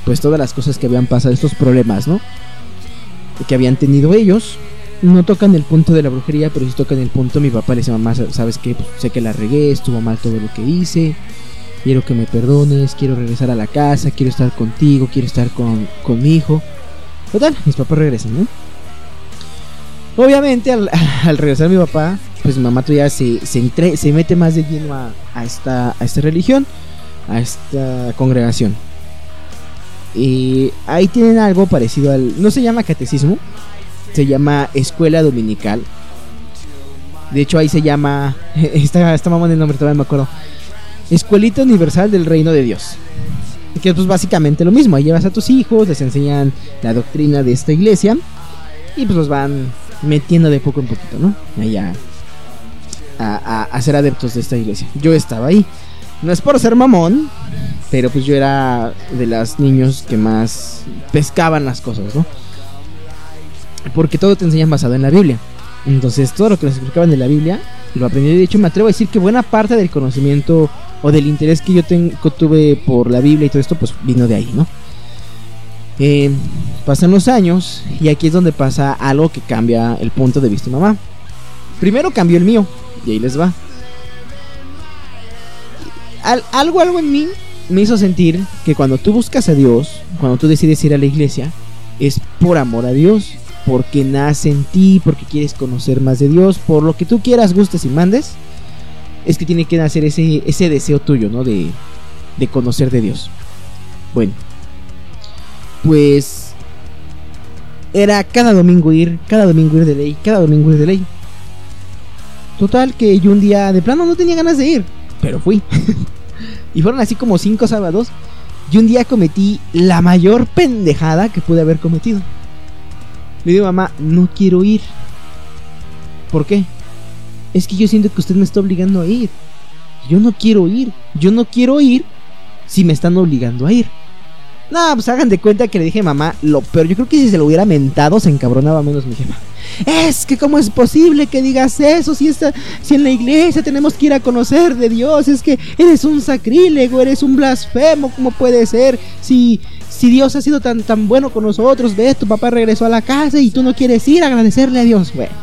pues todas las cosas que habían pasado, estos problemas, ¿no? Que habían tenido ellos. No tocan el punto de la brujería, pero sí tocan el punto. Mi papá le dice, mamá, ¿sabes qué? Pues, sé que la regué, estuvo mal todo lo que hice quiero que me perdones, quiero regresar a la casa, quiero estar contigo, quiero estar con, con mi hijo. Total, mis papás regresan, ¿no? Obviamente al, regresar mi papá, pues mi mamá todavía se, se, se mete más de lleno a, esta, a esta religión, a esta congregación. Y ahí tienen algo parecido al... No se llama catecismo, se llama escuela dominical. De hecho ahí se llama... Esta, esta mamá nombre todavía me acuerdo. Escuelita Universal del Reino de Dios. Que es pues básicamente lo mismo, ahí llevas a tus hijos, les enseñan la doctrina de esta iglesia y pues los van metiendo de poco en poquito, ¿no? Allá a, a, ser adeptos de esta iglesia. Yo estaba ahí. No es por ser mamón, Pero pues yo era de los niños que más pescaban las cosas, ¿no? Porque todo te enseñan basado en la Biblia. Entonces todo lo que nos explicaban de la Biblia lo aprendí. De hecho me atrevo a decir que buena parte del conocimiento o del interés que yo tengo, tuve por la Biblia y todo esto pues vino de ahí, ¿no? Eh, pasan los años y aquí es donde pasa algo que cambia el punto de vista de mamá. Primero cambió el mío y ahí les va. algo, algo en mí me hizo sentir que cuando tú buscas a Dios, cuando tú decides ir a la iglesia, es por amor a Dios, porque nace en ti, porque quieres conocer más de Dios, por lo que tú quieras, gustes y mandes, es que tiene que nacer ese, ese deseo tuyo, ¿no? De, de conocer de Dios. Bueno, pues era cada domingo ir, cada domingo ir de ley, cada domingo ir de ley. Total que yo un día de plano no tenía ganas de ir, pero fui. y fueron así como cinco sábados. Y un día cometí la mayor pendejada que pude haber cometido. Le digo, mamá, no quiero ir. ¿Por qué? Es que yo siento que usted me está obligando a ir. Yo no quiero ir. Yo no quiero ir si me están obligando a ir. No, pues hagan de cuenta que le dije mamá lo peor. Yo creo que si se lo hubiera mentado se encabronaba menos mi jefa. Es que cómo es posible que digas eso si, está, si en la iglesia tenemos que ir a conocer de Dios. Es que eres un sacrílego, eres un blasfemo. ¿Cómo puede ser? Si, si Dios ha sido tan, tan bueno con nosotros, ves, tu papá regresó a la casa y tú no quieres ir a agradecerle a Dios. Bueno,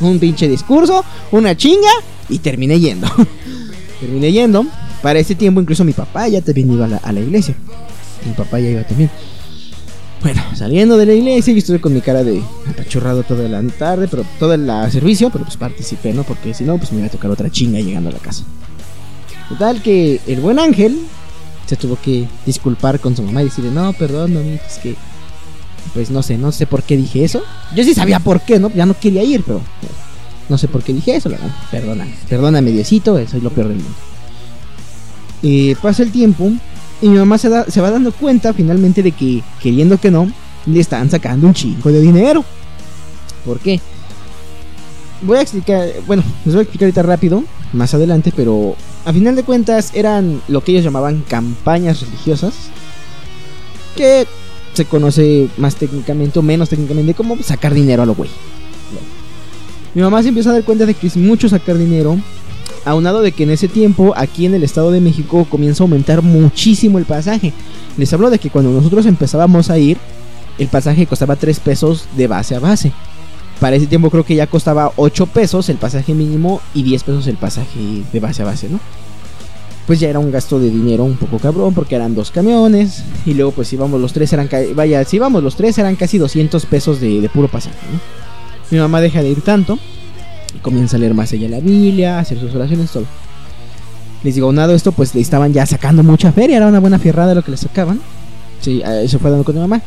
un pinche discurso, una chinga y terminé yendo. terminé yendo. Para ese tiempo incluso mi papá ya también iba a la iglesia. Mi papá ya iba también. Bueno, saliendo de la iglesia, yo estuve con mi cara de apachurrado toda la tarde, pero todo el servicio, pero pues participé, ¿no? Porque si no, pues me iba a tocar otra chinga llegando a la casa. Total que el buen ángel se tuvo que disculpar con su mamá y decirle, no, perdón, mami, es que, pues no sé, no sé por qué dije eso. Yo sí sabía por qué, ¿no? Ya no quería ir, pero no sé por qué dije eso, ¿verdad? Perdóname, perdóname, Diosito, soy lo peor del mundo. Y pasa el tiempo y mi mamá se, da, se va dando cuenta finalmente de que, queriendo que no, le están sacando un chingo de dinero. ¿Por qué? Voy a explicar, bueno, les voy a explicar ahorita rápido, más adelante, pero a final de cuentas eran lo que ellos llamaban campañas religiosas, que se conoce más técnicamente o menos técnicamente como sacar dinero a lo güey. Mi mamá se empieza a dar cuenta de que es mucho sacar dinero aunado de que en ese tiempo aquí en el Estado de México comienza a aumentar muchísimo el pasaje. Les hablo de que cuando nosotros empezábamos a ir, el pasaje costaba 3 pesos de base a base. Para ese tiempo creo que ya costaba 8 pesos el pasaje mínimo y 10 pesos el pasaje de base a base, ¿no? Pues ya era un gasto de dinero un poco cabrón porque eran dos camiones y luego pues íbamos los tres eran vaya, si íbamos los tres eran casi 200 pesos de, puro pasaje, ¿no? Mi mamá deja de ir tanto comienza a leer más ella la Biblia, hacer sus oraciones, todo. Les digo, nada esto, pues le estaban ya sacando mucha feria, era una buena fierrada lo que le sacaban. Sí, eso fue dando con mi mamá.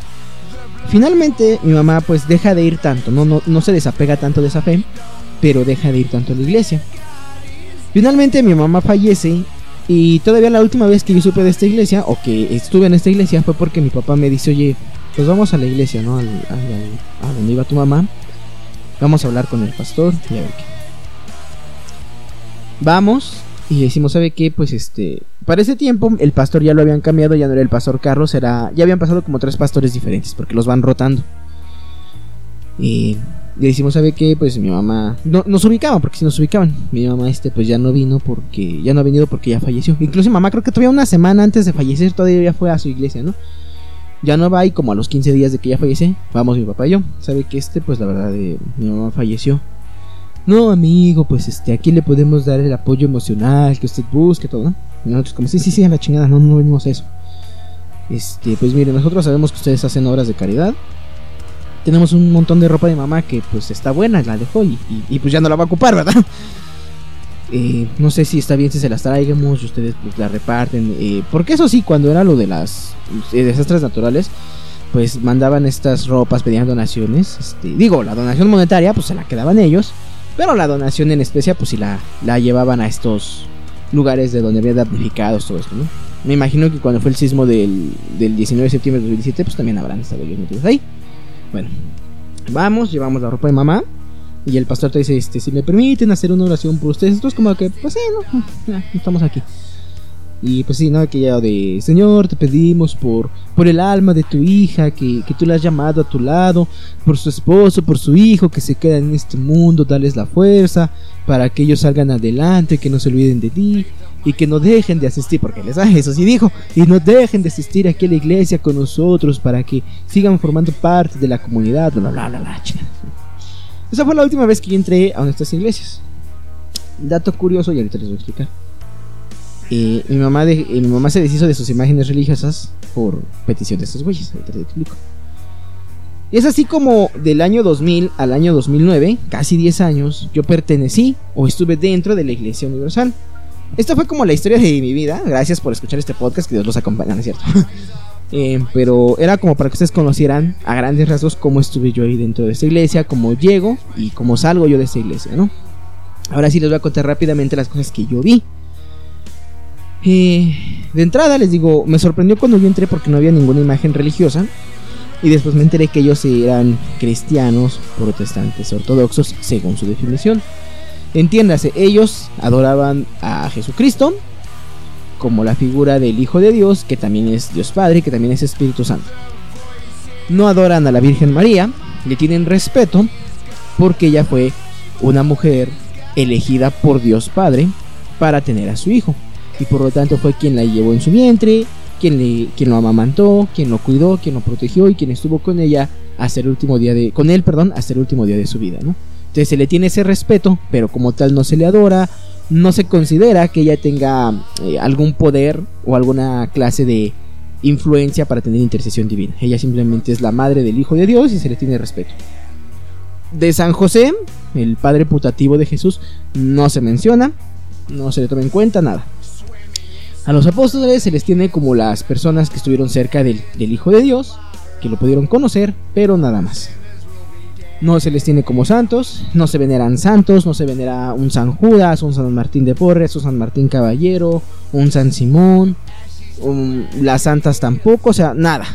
Finalmente, mi mamá pues deja de ir tanto, no, no, no se desapega tanto de esa fe, pero deja de ir tanto a la iglesia. Finalmente mi mamá fallece y todavía la última vez que yo supe de esta iglesia, o que estuve en esta iglesia, fue porque mi papá me dice, oye, pues vamos a la iglesia, ¿no? a donde iba tu mamá. Vamos a hablar con el pastor y a ver qué. Vamos y decimos, ¿sabe qué? Pues este, para ese tiempo el pastor ya lo habían cambiado, ya no era el pastor Carlos, era, ya habían pasado como tres pastores diferentes porque los van rotando. Y le decimos, ¿sabe qué? Pues mi mamá no, nos ubicaban, porque si nos ubicaban, mi mamá este pues ya no vino porque ya no ha venido porque ya falleció. Incluso mi mamá creo que todavía una semana antes de fallecer todavía fue a su iglesia, ¿no? Ya no va y como a los 15 días de que ya fallece, vamos mi papá y yo. Sabe que este, pues la verdad, de, mi mamá falleció. No, amigo, pues este, aquí le podemos dar el apoyo emocional que usted busque, todo, ¿no? Y nosotros como, sí, sí, sí, a la chingada, no, no venimos eso. Este, pues mire, nosotros sabemos que ustedes hacen obras de caridad. Tenemos un montón de ropa de mamá que pues está buena, la dejó y, y pues ya no la va a ocupar, ¿verdad? Eh, no sé si está bien si se las traigamos, ustedes pues, la reparten. Eh, porque eso sí, cuando era lo de las eh, desastres naturales, pues mandaban estas ropas, pedían donaciones. Este, digo, la donación monetaria, pues se la quedaban ellos. Pero la donación en especie, pues sí la, la llevaban a estos lugares de donde había damnificados, todo esto, ¿no? Me imagino que cuando fue el sismo del, del 19 de septiembre de 2017, pues también habrán estado ellos metidos ahí. Bueno, vamos, llevamos la ropa de mamá. Y el pastor te dice, este, si me permiten hacer una oración por ustedes, es como que, pues sí, no, estamos aquí. Y pues sí, ¿no? Aquello de, Señor, te pedimos por, por el alma de tu hija, que, que tú la has llamado a tu lado, por su esposo, por su hijo, que se queda en este mundo, dales la fuerza para que ellos salgan adelante, que no se olviden de ti y que no dejen de asistir, porque les da eso sí dijo, y no dejen de asistir aquí a la iglesia con nosotros para que sigan formando parte de la comunidad, bla, bla, bla, bla. Esa fue la última vez que yo entré a nuestras iglesias. Dato curioso, y ahorita les voy a explicar. Eh, mi, mamá de, eh, mi mamá se deshizo de sus imágenes religiosas por petición de estos güeyes. Ahorita les explico. Y es así como del año 2000 al año 2009, casi 10 años, yo pertenecí o estuve dentro de la Iglesia Universal. Esta fue como la historia de mi vida. Gracias por escuchar este podcast, que Dios los acompañe, ¿no es cierto? Eh, pero era como para que ustedes conocieran a grandes rasgos cómo estuve yo ahí dentro de esta iglesia, cómo llego y cómo salgo yo de esta iglesia, ¿no? Ahora sí les voy a contar rápidamente las cosas que yo vi. Eh, de entrada les digo, me sorprendió cuando yo entré porque no había ninguna imagen religiosa. Y después me enteré que ellos eran cristianos, protestantes, ortodoxos, según su definición. Entiéndase, ellos adoraban a Jesucristo como la figura del Hijo de Dios, que también es Dios Padre, que también es Espíritu Santo. No adoran a la Virgen María, le tienen respeto porque ella fue una mujer elegida por Dios Padre para tener a su hijo y por lo tanto fue quien la llevó en su vientre, quien, le, quien lo amamantó, quien lo cuidó, quien lo protegió y quien estuvo con ella hasta el último día de, con él, perdón, hasta el último día de su vida, ¿no? Entonces se le tiene ese respeto, pero como tal no se le adora, no se considera que ella tenga eh, algún poder o alguna clase de influencia para tener intercesión divina. Ella simplemente es la madre del Hijo de Dios y se le tiene respeto. De San José, el padre putativo de Jesús, no se menciona, no se le toma en cuenta nada. A los apóstoles se les tiene como las personas que estuvieron cerca del, Hijo de Dios, que lo pudieron conocer, pero nada más. No se les tiene como santos, no se veneran santos, no se venera un San Judas, un San Martín de Porres, un San Martín Caballero, un San Simón, las santas tampoco, o sea, nada.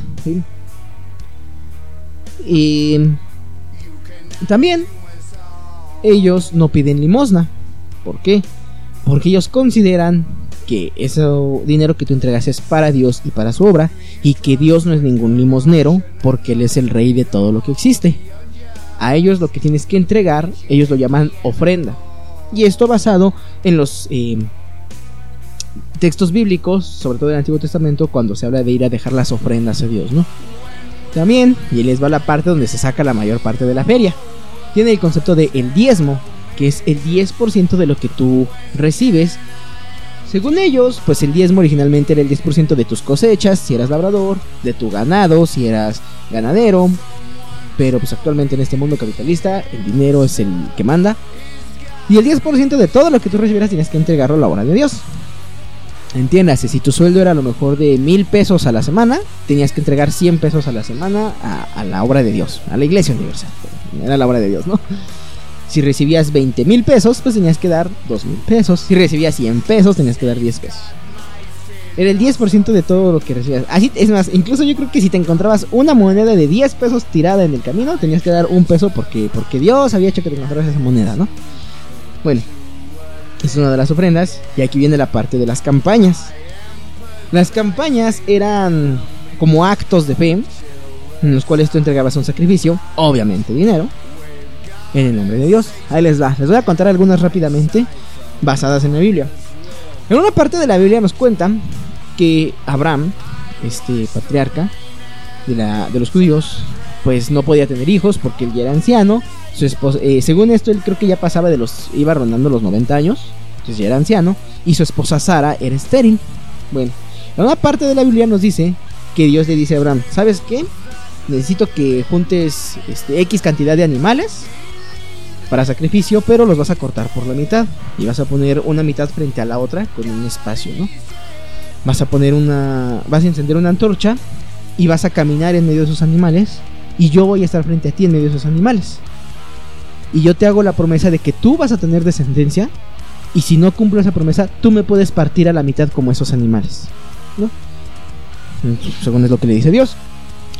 Y también ellos no piden limosna. ¿Por qué? Porque ellos consideran que ese dinero que tú entregas es para Dios y para su obra y que Dios no es ningún limosnero porque Él es el rey de todo lo que existe. A ellos lo que tienes que entregar, ellos lo llaman ofrenda. Y esto basado en los eh, textos bíblicos, sobre todo del Antiguo Testamento, cuando se habla de ir a dejar las ofrendas a Dios, ¿no? También, y les va la parte donde se saca la mayor parte de la feria. Tiene el concepto de el diezmo, que es el 10% de lo que tú recibes según ellos, pues el diezmo originalmente era el 10% de tus cosechas, si eras labrador, de tu ganado, si eras ganadero. Pero pues actualmente en este mundo capitalista el dinero es el que manda. Y el 10% de todo lo que tú recibieras tienes que entregarlo a la obra de Dios. Entiéndase, si tu sueldo era a lo mejor de mil pesos a la semana, tenías que entregar 100 pesos a la semana a, a la obra de Dios, a la iglesia universal. Era la obra de Dios, ¿no? Si recibías 20 mil pesos, pues tenías que dar 2 mil pesos. Si recibías 100 pesos, tenías que dar 10 pesos. Era el 10% de todo lo que recibías. Así, es más, incluso yo creo que si te encontrabas una moneda de 10 pesos tirada en el camino, tenías que dar un peso porque, porque Dios había hecho que te encontraras esa moneda, ¿no? Bueno, es una de las ofrendas. Y aquí viene la parte de las campañas. Las campañas eran como actos de fe en los cuales tú entregabas un sacrificio, obviamente dinero, en el nombre de Dios. Ahí les va. Les voy a contar algunas rápidamente basadas en la Biblia. En una parte de la Biblia nos cuentan que Abraham, este patriarca de, la, de los judíos, pues no podía tener hijos porque él ya era anciano. Su esposa, eh, según esto, él creo que ya pasaba de los, iba rondando los 90 años, entonces ya era anciano, y su esposa Sara era estéril. Bueno, en una parte de la Biblia nos dice que Dios le dice a Abraham, ¿sabes qué? Necesito que juntes este, X cantidad de animales para sacrificio, pero los vas a cortar por la mitad y vas a poner una mitad frente a la otra con un espacio, ¿no? Vas a poner una, vas a encender una antorcha y vas a caminar en medio de esos animales y yo voy a estar frente a ti en medio de esos animales. Y yo te hago la promesa de que tú vas a tener descendencia y si no cumplo esa promesa, tú me puedes partir a la mitad como esos animales, ¿no? Según es lo que le dice Dios.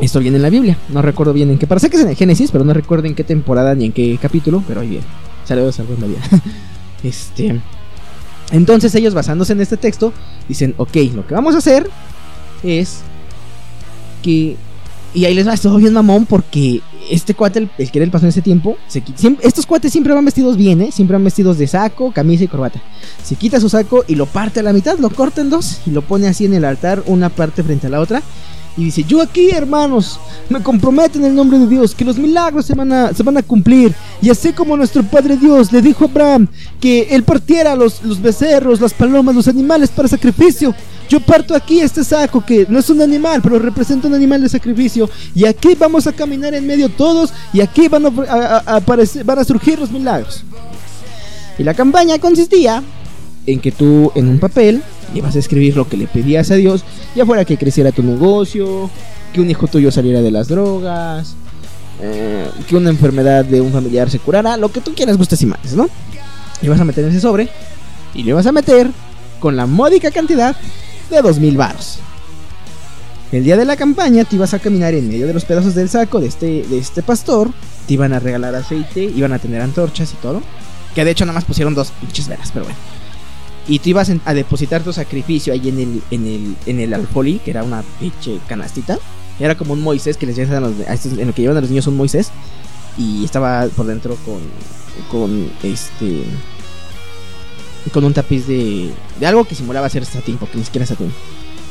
Esto viene en la Biblia. No recuerdo bien en qué. Parece que es en Génesis, pero no recuerdo en qué temporada ni en qué capítulo. Pero ahí viene. Saludos a María. Este. Entonces ellos basándose en este texto Dicen, ok, lo que vamos a hacer es que... Y ahí les va, esto bien mamón porque este cuate, el, que era el paso en ese tiempo, estos cuates siempre van vestidos bien, ¿eh? Siempre van vestidos de saco, camisa y corbata. Se quita su saco y lo parte a la mitad, lo corta en dos y lo pone así en el altar, una parte frente a la otra. Y dice, yo aquí, hermanos, me comprometo en el nombre de Dios que los milagros se van a, cumplir. Y así como nuestro Padre Dios le dijo a Abraham que él partiera los, becerros, las palomas, los animales para sacrificio. Yo parto aquí este saco que no es un animal, pero representa un animal de sacrificio. Y aquí vamos a caminar en medio todos y aquí van a surgir los milagros. Y la campaña consistía en que tú en un papel ibas a escribir lo que le pedías a Dios, ya fuera que creciera tu negocio, que un hijo tuyo saliera de las drogas, eh, que una enfermedad de un familiar se curara, lo que tú quieras, gustes y males, ¿no? Y vas a meter en ese sobre y le vas a meter con la módica cantidad de 2000 varos. El día de la campaña te ibas a caminar en medio de los pedazos del saco de este, de este pastor, te iban a regalar aceite, iban a tener antorchas y todo. Que de hecho nada más pusieron dos pinches velas, pero bueno. Y tú ibas a depositar tu sacrificio ahí en el, en el, en el alfolí, que era una pinche canastita. Era como un Moisés que les llevan a los, en lo que llevan a los niños un Moisés. Y estaba por dentro con, con este, con un tapiz de, de algo que simulaba ser satín, porque ni siquiera satín.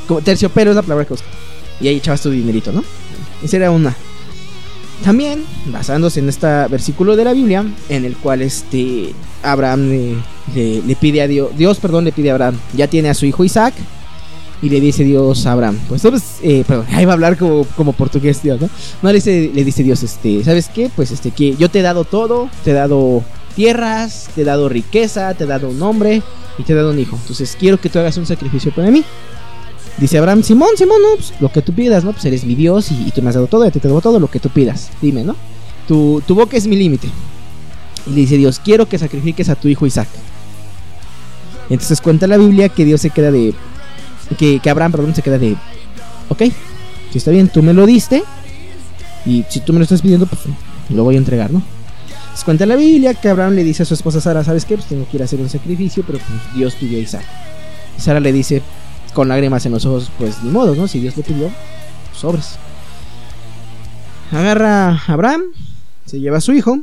Como terciopelo es la palabra que usa. Y ahí echabas tu dinerito, ¿no? Esa era una. También, basándose en este versículo de la Biblia, en el cual este Abraham le, le, pide a Dios, Dios, perdón, le pide a Abraham, ya tiene a su hijo Isaac, y le dice Dios a Abraham, pues, eh, perdón, ahí va a hablar como, como portugués Dios, ¿no? No le dice, le dice Dios, este, ¿sabes qué? Pues este, que yo te he dado todo, te he dado tierras, te he dado riqueza, te he dado un nombre y te he dado un hijo. Entonces quiero que tú hagas un sacrificio para mí. Dice Abraham, Simón, Simón, no, pues, lo que tú pidas, ¿no? Pues eres mi Dios y, tú me has dado todo, y te, dado todo lo que tú pidas. Dime, ¿no? Tu, tu boca es mi límite. Y le dice Dios, quiero que sacrifiques a tu hijo Isaac. Entonces cuenta la Biblia que Dios se queda de... Que, que Abraham, perdón, se queda de... Ok, si está bien, tú me lo diste. Y si tú me lo estás pidiendo, pues lo voy a entregar, ¿no? Cuenta la Biblia que Abraham le dice a su esposa Sara, ¿sabes qué? Pues tengo que ir a hacer un sacrificio, pero pues Dios pidió a Isaac. Sara le dice, con lágrimas en los ojos, pues ni modo, ¿no? Si Dios le pidió, sobres. Agarra a Abraham, se lleva a su hijo,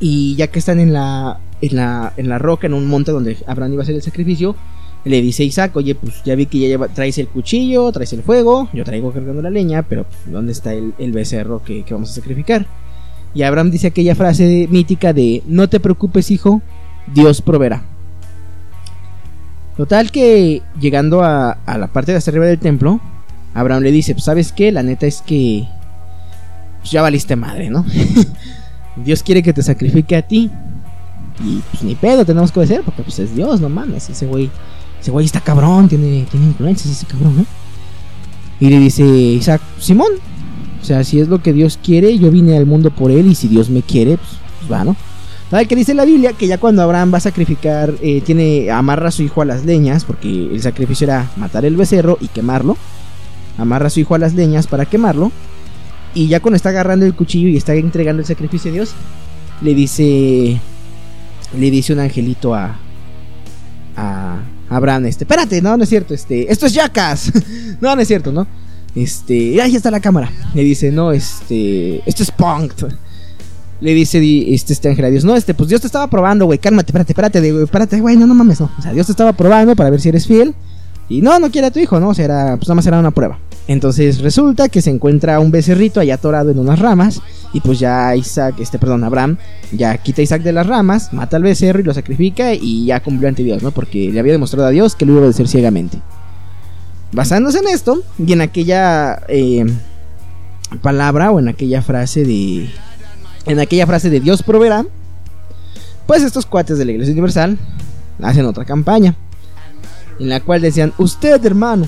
y ya que están en la, en la, en la roca, en un monte donde Abraham iba a hacer el sacrificio, le dice a Isaac, oye, pues ya vi que ya lleva, traes el cuchillo, traes el fuego, yo traigo cargando la leña, pero pues, ¿dónde está el, becerro que, que, vamos a sacrificar? Y Abraham dice aquella frase mítica de, no te preocupes hijo, Dios proveerá. Total que llegando a, la parte de hasta arriba del templo, Abraham le dice, pues sabes qué, la neta es que pues, ya valiste madre, ¿no? Dios quiere que te sacrifique a ti. Y pues ni pedo tenemos que hacer, porque pues es Dios, no mames, ese güey, ese güey está cabrón, tiene, tiene influencias ese cabrón, ¿no? Y le dice Isaac, Simón, o sea, si es lo que Dios quiere, yo vine al mundo por él y si Dios me quiere, pues, pues va, ¿no? ¿Sabe que dice la Biblia? Que ya cuando Abraham va a sacrificar, eh, tiene, amarra a su hijo a las leñas, porque el sacrificio era matar el becerro y quemarlo. Amarra a su hijo a las leñas para quemarlo. Y ya cuando está agarrando el cuchillo y está entregando el sacrificio a Dios, le dice, le dice un angelito a, a Abraham, este, espérate, no, no es cierto, este, esto es Yacas. no, no es cierto, ¿no? Este, ahí está la cámara. Le dice, no, este, esto es Punk le dice este, este ángel a Dios, no, este, pues Dios te estaba probando, güey, cálmate, espérate, espérate, espérate, güey, no, no mames, no. O sea, Dios te estaba probando para ver si eres fiel. Y no, no quiere a tu hijo, ¿no? O sea, era, pues nada más era una prueba. Entonces resulta que se encuentra un becerrito allá atorado en unas ramas. Y pues ya Isaac, este, perdón, Abraham, ya quita a Isaac de las ramas, mata al becerro y lo sacrifica y ya cumplió ante Dios, ¿no? Porque le había demostrado a Dios que lo iba a obedecer ciegamente. Basándose en esto y en aquella eh, palabra o en aquella frase de en aquella frase de Dios proveerá, pues estos cuates de la Iglesia Universal hacen otra campaña, en la cual decían, usted hermano,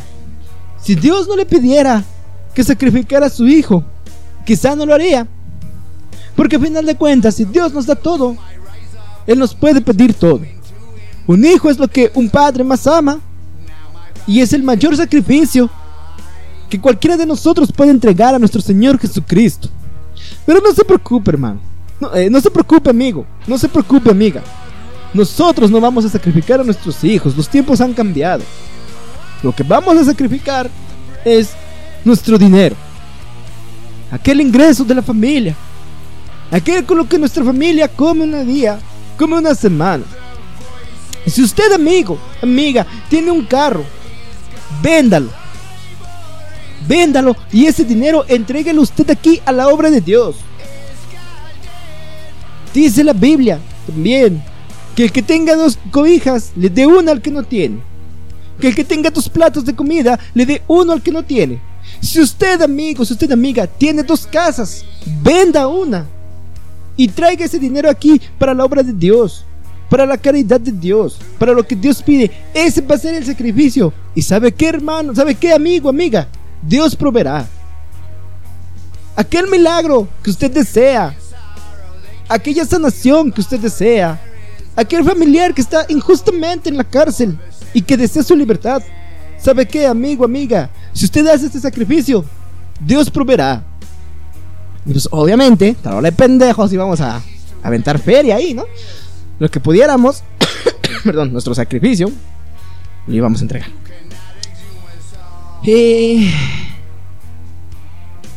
si Dios no le pidiera que sacrificara a su hijo, quizá no lo haría. Porque a final de cuentas, si Dios nos da todo, Él nos puede pedir todo. Un hijo es lo que un padre más ama y es el mayor sacrificio que cualquiera de nosotros puede entregar a nuestro Señor Jesucristo. Pero no se preocupe, hermano. No, eh, no se preocupe, amigo. No se preocupe, amiga. nosotros no vamos a sacrificar a nuestros hijos, los tiempos han cambiado. Lo que vamos a sacrificar es nuestro dinero, aquel ingreso de la familia, aquel con lo que nuestra familia come un día, come una semana. Si usted, amigo, amiga, tiene un carro, véndalo. Véndalo y ese dinero entréguelo usted aquí a la obra de Dios. Dice la Biblia también que el que tenga dos cobijas le dé una al que no tiene. Que el que tenga dos platos de comida le dé uno al que no tiene. Si usted, amigo, si usted, amiga, tiene dos casas, venda una y traiga ese dinero aquí para la obra de Dios para la caridad de Dios, para lo que Dios pide. Ese va a ser el sacrificio. ¿Y sabe qué, hermano? ¿Sabe qué, amigo, amiga? Dios proveerá. Aquel milagro que usted desea, aquella sanación que usted desea, aquel familiar que está injustamente en la cárcel y que desea su libertad. ¿Sabe qué, amigo, amiga? Si usted hace este sacrificio, Dios proveerá. Y pues obviamente, tal de pendejos y vamos a aventar feria ahí, ¿no? lo que pudiéramos, perdón, nuestro sacrificio, lo íbamos a entregar. Eh,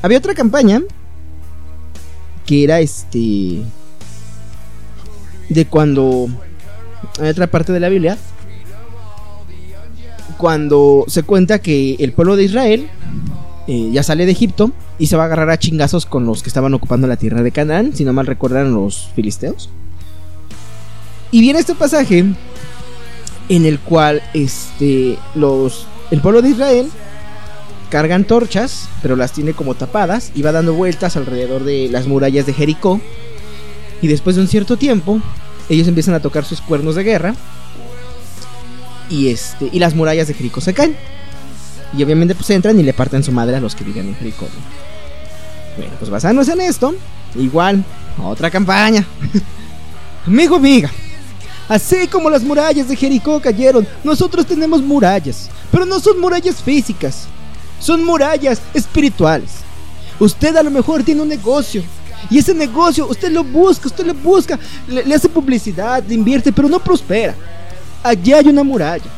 había otra campaña que era este de cuando en otra parte de la Biblia cuando se cuenta que el pueblo de Israel eh, ya sale de Egipto y se va a agarrar a chingazos con los que estaban ocupando la tierra de Canaán, si no mal recuerdan los filisteos. Y viene este pasaje en el cual este, los, el pueblo de Israel cargan torchas, pero las tiene como tapadas y va dando vueltas alrededor de las murallas de Jericó. Y después de un cierto tiempo, ellos empiezan a tocar sus cuernos de guerra. Y, este, y las murallas de Jericó se caen. Y obviamente pues entran y le parten su madre a los que viven en Jericó. Bueno, pues basándose en esto, igual, otra campaña. Amigo, amiga, Así como las murallas de Jericó cayeron, nosotros tenemos murallas, pero no son murallas físicas, son murallas espirituales. Usted a lo mejor tiene un negocio y ese negocio usted lo busca, usted lo busca, le, hace publicidad, le invierte, pero no prospera. Allí hay una muralla.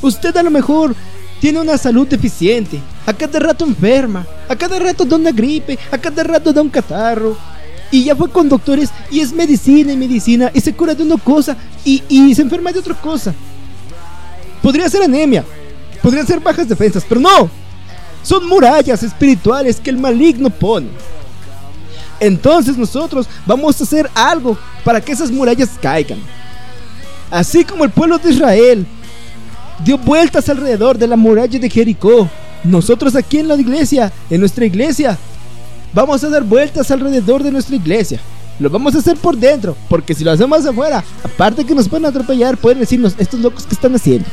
Usted a lo mejor tiene una salud deficiente, a cada rato enferma, a cada rato da una gripe, a cada rato da un catarro, y ya fue con doctores y es medicina y medicina y se cura de una cosa y, y se enferma de otra cosa. Podría ser anemia, podría ser bajas defensas, pero no. Son murallas espirituales que el maligno pone. Entonces nosotros vamos a hacer algo para que esas murallas caigan. Así como el pueblo de Israel dio vueltas alrededor de la muralla de Jericó, nosotros aquí en la iglesia, en nuestra iglesia, Vamos a dar vueltas alrededor de nuestra iglesia. Lo vamos a hacer por dentro, porque si lo hacemos afuera, aparte que nos pueden atropellar, pueden decirnos estos locos que están haciendo.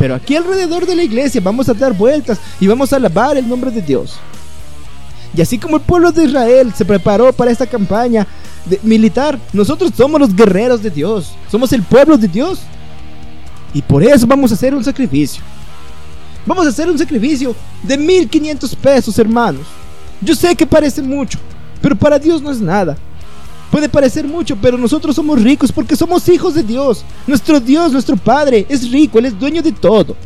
Pero aquí alrededor de la iglesia vamos a dar vueltas y vamos a alabar el nombre de Dios. Y así como el pueblo de Israel se preparó para esta campaña militar, nosotros somos los guerreros de Dios, somos el pueblo de Dios. Y por eso vamos a hacer un sacrificio. Vamos a hacer un sacrificio de 1500 pesos, hermanos. Yo sé que parece mucho, pero para Dios no es nada. Puede parecer mucho, pero nosotros somos ricos porque somos hijos de Dios. Nuestro Dios, nuestro Padre, es rico, Él es dueño de todo.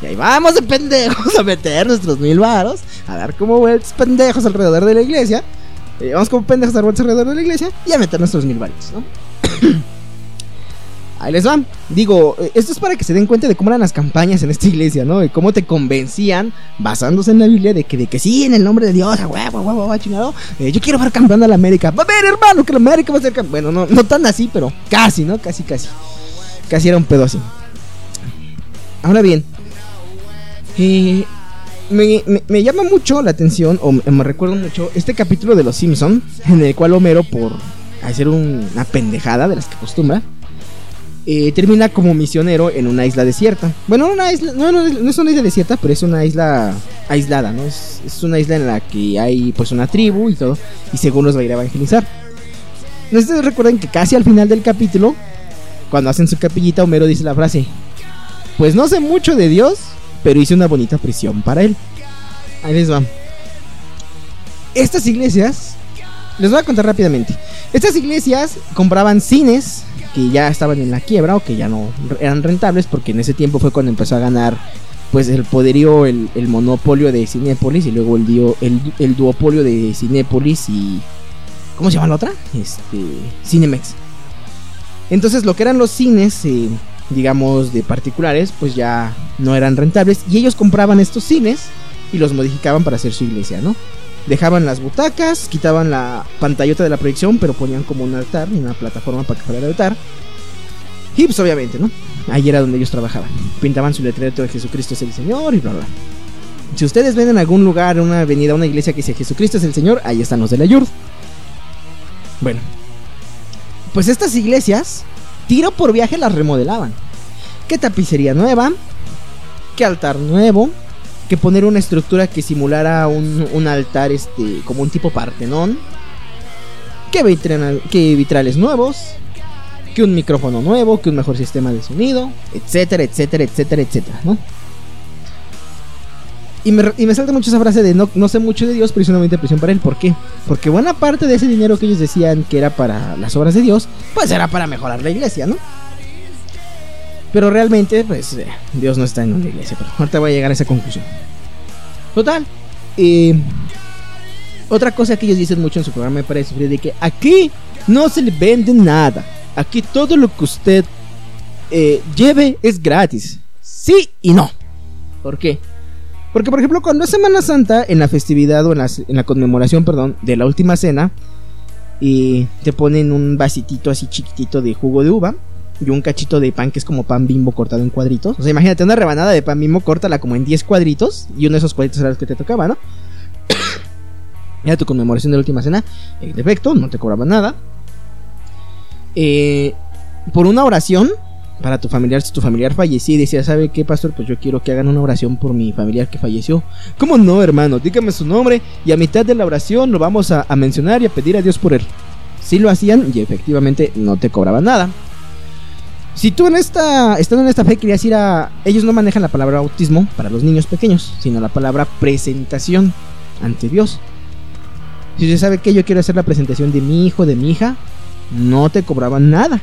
Y ahí vamos de pendejos a meter nuestros mil varos, a dar como vueltas pendejos alrededor de la iglesia. Y vamos como pendejos a dar vueltas alrededor de la iglesia y a meter nuestros mil varos, ¿no? Ahí les van. Digo, eh, esto es para que se den cuenta de cómo eran las campañas en esta iglesia, ¿no? De cómo te convencían, basándose en la Biblia, de que, de que sí, en el nombre de Dios, huevo, huevo, chingado. Eh, yo quiero ver campeón a la América. Va a ver, hermano, que la América va a ser campeón. Bueno, no, no tan así, pero casi, ¿no? Casi, casi. Casi era un pedo así. Ahora bien, eh, me, me, llama mucho la atención, o me, recuerdo mucho, este capítulo de Los Simpson en el cual Homero, por hacer una pendejada de las que acostumbra, eh, termina como misionero en una isla desierta. Bueno, una isla, no, no, es una isla desierta, pero es una isla aislada, ¿no? Es, una isla en la que hay pues una tribu y todo, y según los va a ir a evangelizar. No recuerdan que casi al final del capítulo, cuando hacen su capillita, Homero dice la frase, pues no sé mucho de Dios, pero hice una bonita prisión para él. Ahí les va. Estas iglesias, les voy a contar rápidamente. Estas iglesias compraban cines, que ya estaban en la quiebra o que ya no eran rentables, porque en ese tiempo fue cuando empezó a ganar pues el poderío, el, monopolio de Cinépolis y luego el, dio, el duopolio de Cinépolis y... ¿Cómo se llama la otra? Este... Cinemex. Entonces lo que eran los cines, eh, digamos, de particulares, pues ya no eran rentables y ellos compraban estos cines y los modificaban para hacer su iglesia, ¿no? Dejaban las butacas, quitaban la pantallota de la proyección, pero ponían como un altar, una plataforma para que fuera el altar. Y pues obviamente, ¿no? Ahí era donde ellos trabajaban. Pintaban su letrero de Jesucristo es el Señor y bla bla. Si ustedes ven en algún lugar, una avenida, una iglesia que dice Jesucristo es el Señor, ahí están los de la Yurd. Bueno, pues estas iglesias, tiro por viaje las remodelaban. ¿Qué tapicería nueva? ¿Qué altar nuevo? Que poner una estructura que simulara un, altar este como un tipo partenón. Que, vitrales nuevos. Que un micrófono nuevo. Que un mejor sistema de sonido. Etcétera, etcétera, etcétera, etcétera. ¿no? Y me, y me, salta mucho esa frase de no, no sé mucho de Dios, pero hice una buena impresión para él. ¿Por qué? Porque buena parte de ese dinero que ellos decían que era para las obras de Dios, pues era para mejorar la iglesia, ¿no? Pero realmente, pues, eh, Dios no está en una iglesia. Pero ahorita voy a llegar a esa conclusión. Total. Eh, otra cosa que ellos dicen mucho en su programa me parece de que aquí no se le vende nada. Aquí todo lo que usted eh, lleve es gratis. Sí y no. ¿Por qué? Porque, por ejemplo, cuando es Semana Santa, en la festividad o en la, en la conmemoración, perdón, de la última cena, y te ponen un vasitito así chiquitito de jugo de uva y un cachito de pan que es como pan bimbo cortado en cuadritos. O sea, imagínate una rebanada de pan bimbo, córtala como en 10 cuadritos y uno de esos cuadritos era los que te tocaba, ¿no? Era tu conmemoración de la última cena. En efecto, no te cobraba nada. Eh, por una oración para tu familiar, si tu familiar falleció y decía, ¿sabe qué, pastor? Pues yo quiero que hagan una oración por mi familiar que falleció. ¿Cómo no, hermano? Dígame su nombre y a mitad de la oración lo vamos a, a mencionar y a pedir a Dios por él. Si lo hacían y efectivamente no te cobraban nada. Si tú en esta, estando en esta fe querías ir a... Ellos no manejan la palabra bautismo para los niños pequeños, sino la palabra presentación ante Dios. Si usted sabe que yo quiero hacer la presentación de mi hijo, de mi hija, no te cobraban nada.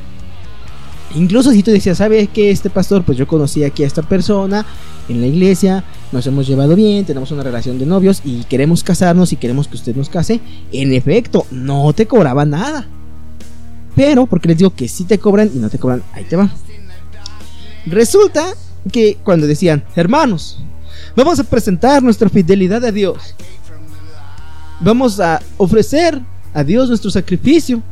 Incluso si tú decías, ¿sabe que este pastor? Pues yo conocí aquí a esta persona en la iglesia, nos hemos llevado bien, tenemos una relación de novios y queremos casarnos y queremos que usted nos case. En efecto, no te cobraba nada. Pero, porque les digo que si te cobran y no te cobran, ahí te va. Resulta que cuando decían, hermanos, vamos a presentar nuestra fidelidad a Dios. Vamos a ofrecer a Dios nuestro sacrificio.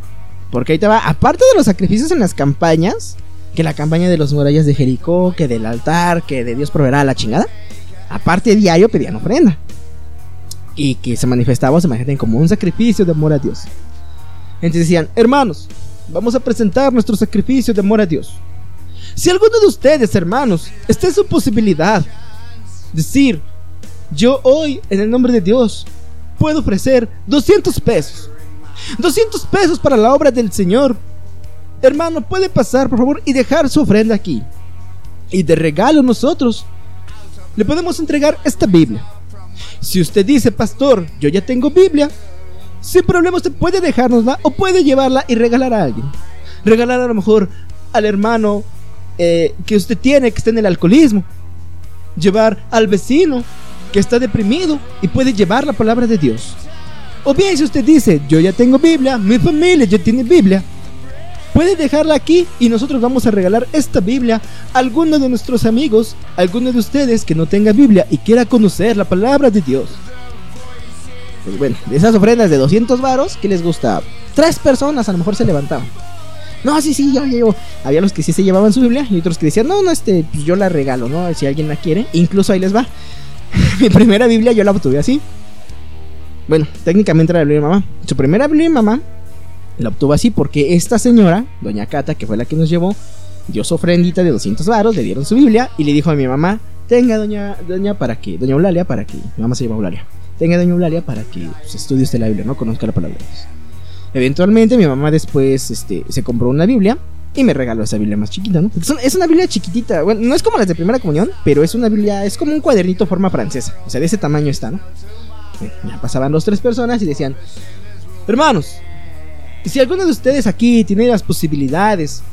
Porque ahí te va, aparte de los sacrificios en las campañas, que la campaña de los murallas de Jericó, que del altar, que de Dios proveerá la chingada, aparte diario pedían ofrenda. Y que se manifestaba, se manifestaban como un sacrificio de amor a Dios. Entonces decían, hermanos, vamos a presentar nuestro sacrificio de amor a Dios. Si alguno de ustedes, hermanos, está en su posibilidad, decir, yo hoy, en el nombre de Dios, puedo ofrecer 200 pesos. 200 pesos para la obra del Señor. Hermano, puede pasar, por favor, y dejar su ofrenda aquí. Y de regalo nosotros le podemos entregar esta Biblia. Si usted dice, pastor, yo ya tengo Biblia, sin problema usted puede dejárnosla o puede llevarla y regalar a alguien. Regalar a lo mejor al hermano eh, que usted tiene que está en el alcoholismo. Llevar al vecino que está deprimido y puede llevar la palabra de Dios. O bien si usted dice, yo ya tengo Biblia, mi familia ya tiene Biblia, puede dejarla aquí y nosotros vamos a regalar esta Biblia a alguno de nuestros amigos, a alguno de ustedes que no tenga Biblia y quiera conocer la palabra de Dios. Pues bueno, de esas ofrendas de 200 varos, ¿qué les gusta? Tres personas a lo mejor se levantaban. No, sí, sí, yo llevo. Había los que sí se llevaban su Biblia y otros que decían, no, no, este, pues yo la regalo, ¿no? Si alguien la quiere. Incluso ahí les va. Mi primera Biblia yo la obtuve así. Bueno, técnicamente era la Biblia de mamá. Su primera Biblia de mamá la obtuvo así porque esta señora, doña Cata, que fue la que nos llevó, dio su ofrendita de 200 varos, le dieron su Biblia y le dijo a mi mamá, tenga doña, doña, para que, doña Eulalia, para que, mi mamá se llama Eulalia tenga doña Eulalia para que pues, estudie usted la Biblia, ¿no? Conozca la palabra de Dios. Eventualmente mi mamá después este, se compró una Biblia y me regaló esa Biblia más chiquita, ¿no? es una Biblia chiquitita, bueno, no es como las de primera comunión, pero es una Biblia, es como un cuadernito forma francesa, o sea, de ese tamaño está, ¿no? Ya pasaban dos, tres personas y decían, hermanos, si alguno de ustedes aquí tiene las posibilidades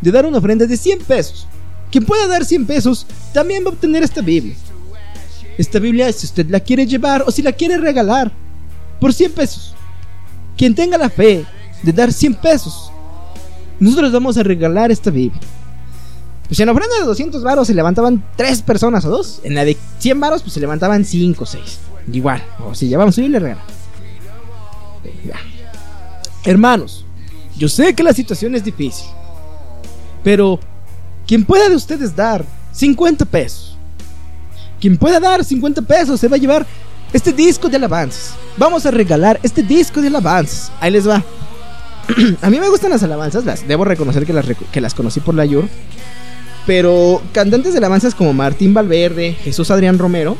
de dar una ofrenda de 100 pesos. Quien pueda dar 100 pesos también va a obtener esta Biblia. Esta Biblia, si usted la quiere llevar o si la quiere regalar, por 100 pesos. Quien tenga la fe de dar 100 pesos, nosotros vamos a regalar esta Biblia. Pues en la ofrenda de 200 varos se levantaban 3 personas o 2. En la de 100 varos pues se levantaban 5 o 6. Igual, o si llevamos su Biblia, regala. Hermanos, yo sé que la situación es difícil. Pero, quien pueda de ustedes dar 50 pesos, quien pueda dar 50 pesos se va a llevar este disco de alabanzas. Vamos a regalar este disco de alabanzas. Ahí les va. a mí me gustan las alabanzas, las debo reconocer que las, que las conocí por la Yur. Pero cantantes de alabanzas como Martín Valverde, Jesús Adrián Romero,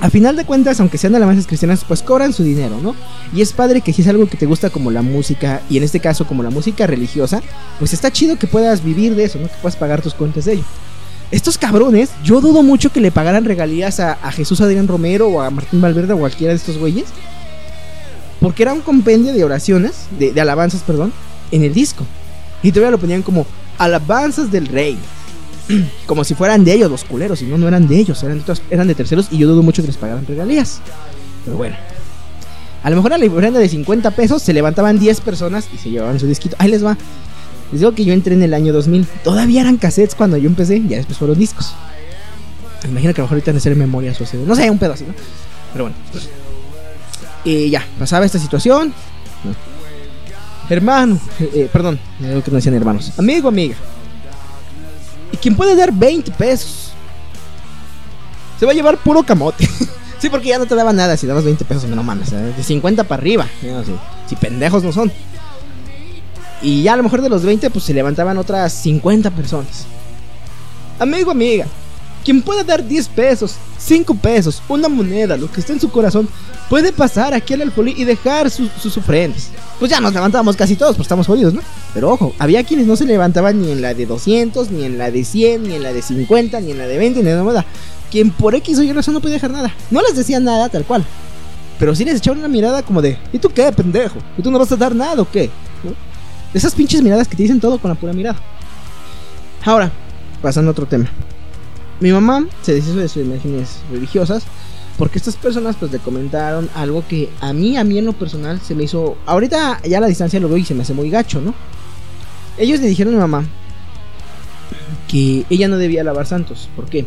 a final de cuentas, aunque sean alabanzas cristianas, pues cobran su dinero, ¿no? Y es padre que si es algo que te gusta como la música, y en este caso como la música religiosa, pues está chido que puedas vivir de eso, ¿no? Que puedas pagar tus cuentas de ello. Estos cabrones, yo dudo mucho que le pagaran regalías a, Jesús Adrián Romero o a Martín Valverde o a cualquiera de estos güeyes. Porque era un compendio de oraciones, de, alabanzas, perdón, en el disco. Y todavía lo ponían como alabanzas del rey, como si fueran de ellos los culeros, y no, no eran de ellos, eran de, terceros y yo dudo mucho que les pagaran regalías. Pero bueno. A lo mejor a la ofrenda de 50 pesos se levantaban 10 personas y se llevaban su disquito. Ahí les va. Les digo que yo entré en el año 2000. Todavía eran cassettes cuando yo empecé, ya después fueron discos. Imagino que a lo mejor ahorita han de ser memorias o No sé, un pedo así, ¿no? Pero bueno. Y ya, pasaba esta situación. Hermano, eh, eh, perdón, que no decían hermanos. Amigo, amiga. Y quien puede dar 20 pesos se va a llevar puro camote. sí, porque ya no te daba nada si dabas 20 pesos, no mames. De 50 para arriba. si, pendejos no son. Y ya a lo mejor de los 20, pues se levantaban otras 50 personas. Amigo, amiga, quien pueda dar 10 pesos, 5 pesos, una moneda, lo que esté en su corazón, puede pasar aquí al alfolí y dejar sus ofrendas. Pues ya nos levantamos casi todos, pues estamos jodidos, ¿no? Pero ojo, había quienes no se levantaban ni en la de 200, ni en la de 100, ni en la de 50, ni en la de 20, ni en nada. Quien por X o Y razón no podía dejar nada. No les decía nada tal cual. Pero sí les echaban una mirada como de, ¿y tú qué, pendejo? ¿Y tú no vas a dar nada o qué? Esas pinches miradas que te dicen todo con la pura mirada. Ahora, pasando a otro tema. Mi mamá se deshizo de sus imágenes religiosas porque estas personas pues le comentaron algo que a mí, a mí en lo personal se me hizo... Ahorita ya a la distancia lo veo y se me hace muy gacho, ¿no? Ellos le dijeron a mi mamá que ella no debía lavar santos. ¿Por qué?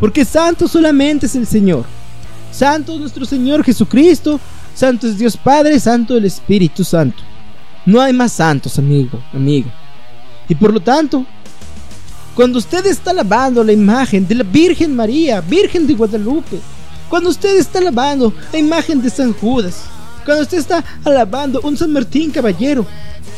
Porque santo solamente es el Señor. Santo es nuestro Señor Jesucristo. Santo es Dios Padre, santo el Espíritu Santo. No hay más santos, amigo, amigo. Y por lo tanto, cuando usted está lavando la imagen de la Virgen María, Virgen de Guadalupe, cuando usted está alabando la imagen de San Judas, cuando usted está alabando un San Martín caballero,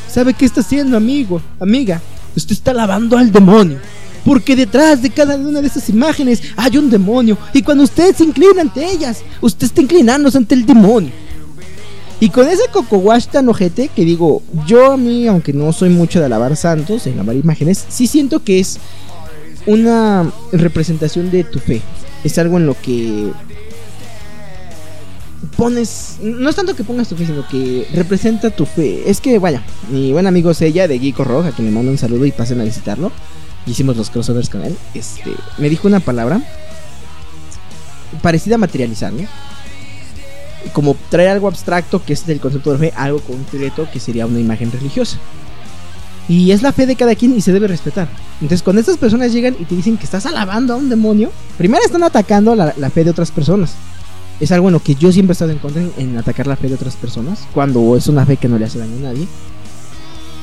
¿sabe qué está haciendo, amigo, amiga? Usted está alabando al demonio. Porque detrás de cada una de esas imágenes hay un demonio. Y cuando usted se inclina ante ellas, usted está inclinándose ante el demonio. Y con ese coco wash tan ojete que digo, yo a mí, aunque no soy mucho de alabar santos, de alabar imágenes, sí siento que es una representación de tu fe. Es algo en lo que pones, no es tanto que pongas tu fe, sino que representa tu fe. Es que, vaya, mi buen amigo Sella de Geeko Roja, que me manda un saludo y pasen a visitarlo. Hicimos los crossovers con él. Este, me dijo una palabra parecida a materializar, ¿no? Como traer algo abstracto, que es del concepto de fe, algo concreto, que sería una imagen religiosa. Y es la fe de cada quien y se debe respetar. Entonces, cuando estas personas llegan y te dicen que estás alabando a un demonio, primero están atacando la, la fe de otras personas es algo en lo que yo siempre he estado en contra en, atacar la fe de otras personas cuando es una fe que no le hace daño a nadie.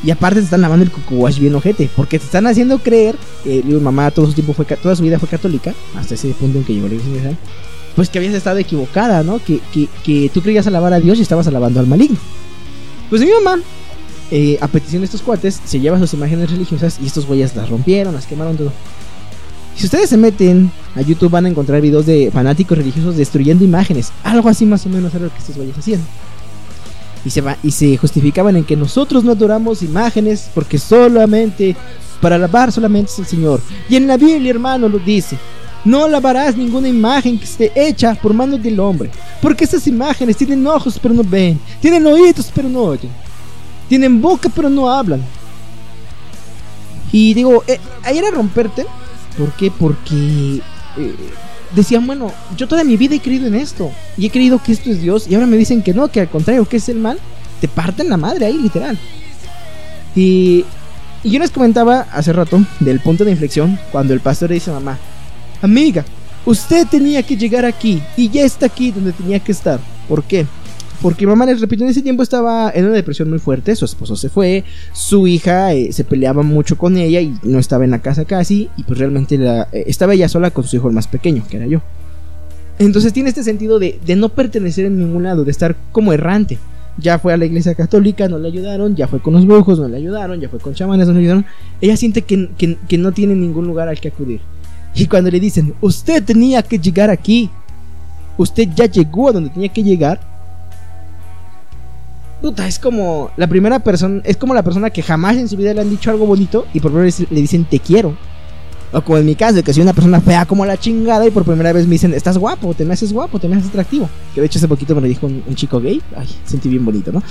Y aparte te están lavando el cucuwash bien ojete, porque te están haciendo creer que mi mamá todo su tiempo fue toda su vida fue católica, hasta ese punto en que llegó la iglesia pues que habías estado equivocada, ¿no? Que, que, que, tú creías alabar a Dios y estabas alabando al maligno. Pues mi mamá, eh, a petición de estos cuates, se lleva sus imágenes religiosas y estos güeyes las rompieron, las quemaron todo. Si ustedes se meten a YouTube van a encontrar videos de fanáticos religiosos destruyendo imágenes. Algo así más o menos era lo que estos güeyes hacían. Y se, va, y se justificaban en que nosotros no adoramos imágenes porque solamente, para alabar solamente es el Señor. Y en la Biblia, hermano, lo dice. No alabarás ninguna imagen que esté hecha por manos del hombre. Porque esas imágenes tienen ojos pero no ven. Tienen oídos pero no oyen. Tienen boca pero no hablan. Y digo, eh, ahí era romperte. ¿Por qué? Porque eh, decían, bueno, yo toda mi vida he creído en esto. Y he creído que esto es Dios. Y ahora me dicen que no, que al contrario, que es el mal. Te parten la madre ahí, literal. Y, y yo les comentaba hace rato del punto de inflexión cuando el pastor le dice mamá, amiga, usted tenía que llegar aquí y ya está aquí donde tenía que estar. ¿Por qué? Porque mamá, les repito, en ese tiempo estaba en una depresión muy fuerte, su esposo se fue, su hija eh, se peleaba mucho con ella y no estaba en la casa casi, y pues realmente eh, estaba ella sola con su hijo el más pequeño, que era yo. Entonces tiene este sentido de, no pertenecer en ningún lado, de estar como errante. Ya fue a la iglesia católica, no le ayudaron, ya fue con los brujos, no le ayudaron, ya fue con chamanes, no le ayudaron. Ella siente que no tiene ningún lugar al que acudir. Y cuando le dicen, usted tenía que llegar aquí, usted ya llegó a donde tenía que llegar, puta, es como la primera persona, es como la persona que jamás en su vida le han dicho algo bonito y por primera vez le dicen te quiero. O como en mi caso, que soy una persona fea como la chingada y por primera vez me dicen, estás guapo, te me haces guapo, te me haces atractivo. Que de hecho hace poquito me lo dijo un, chico gay. Ay, sentí bien bonito, ¿no?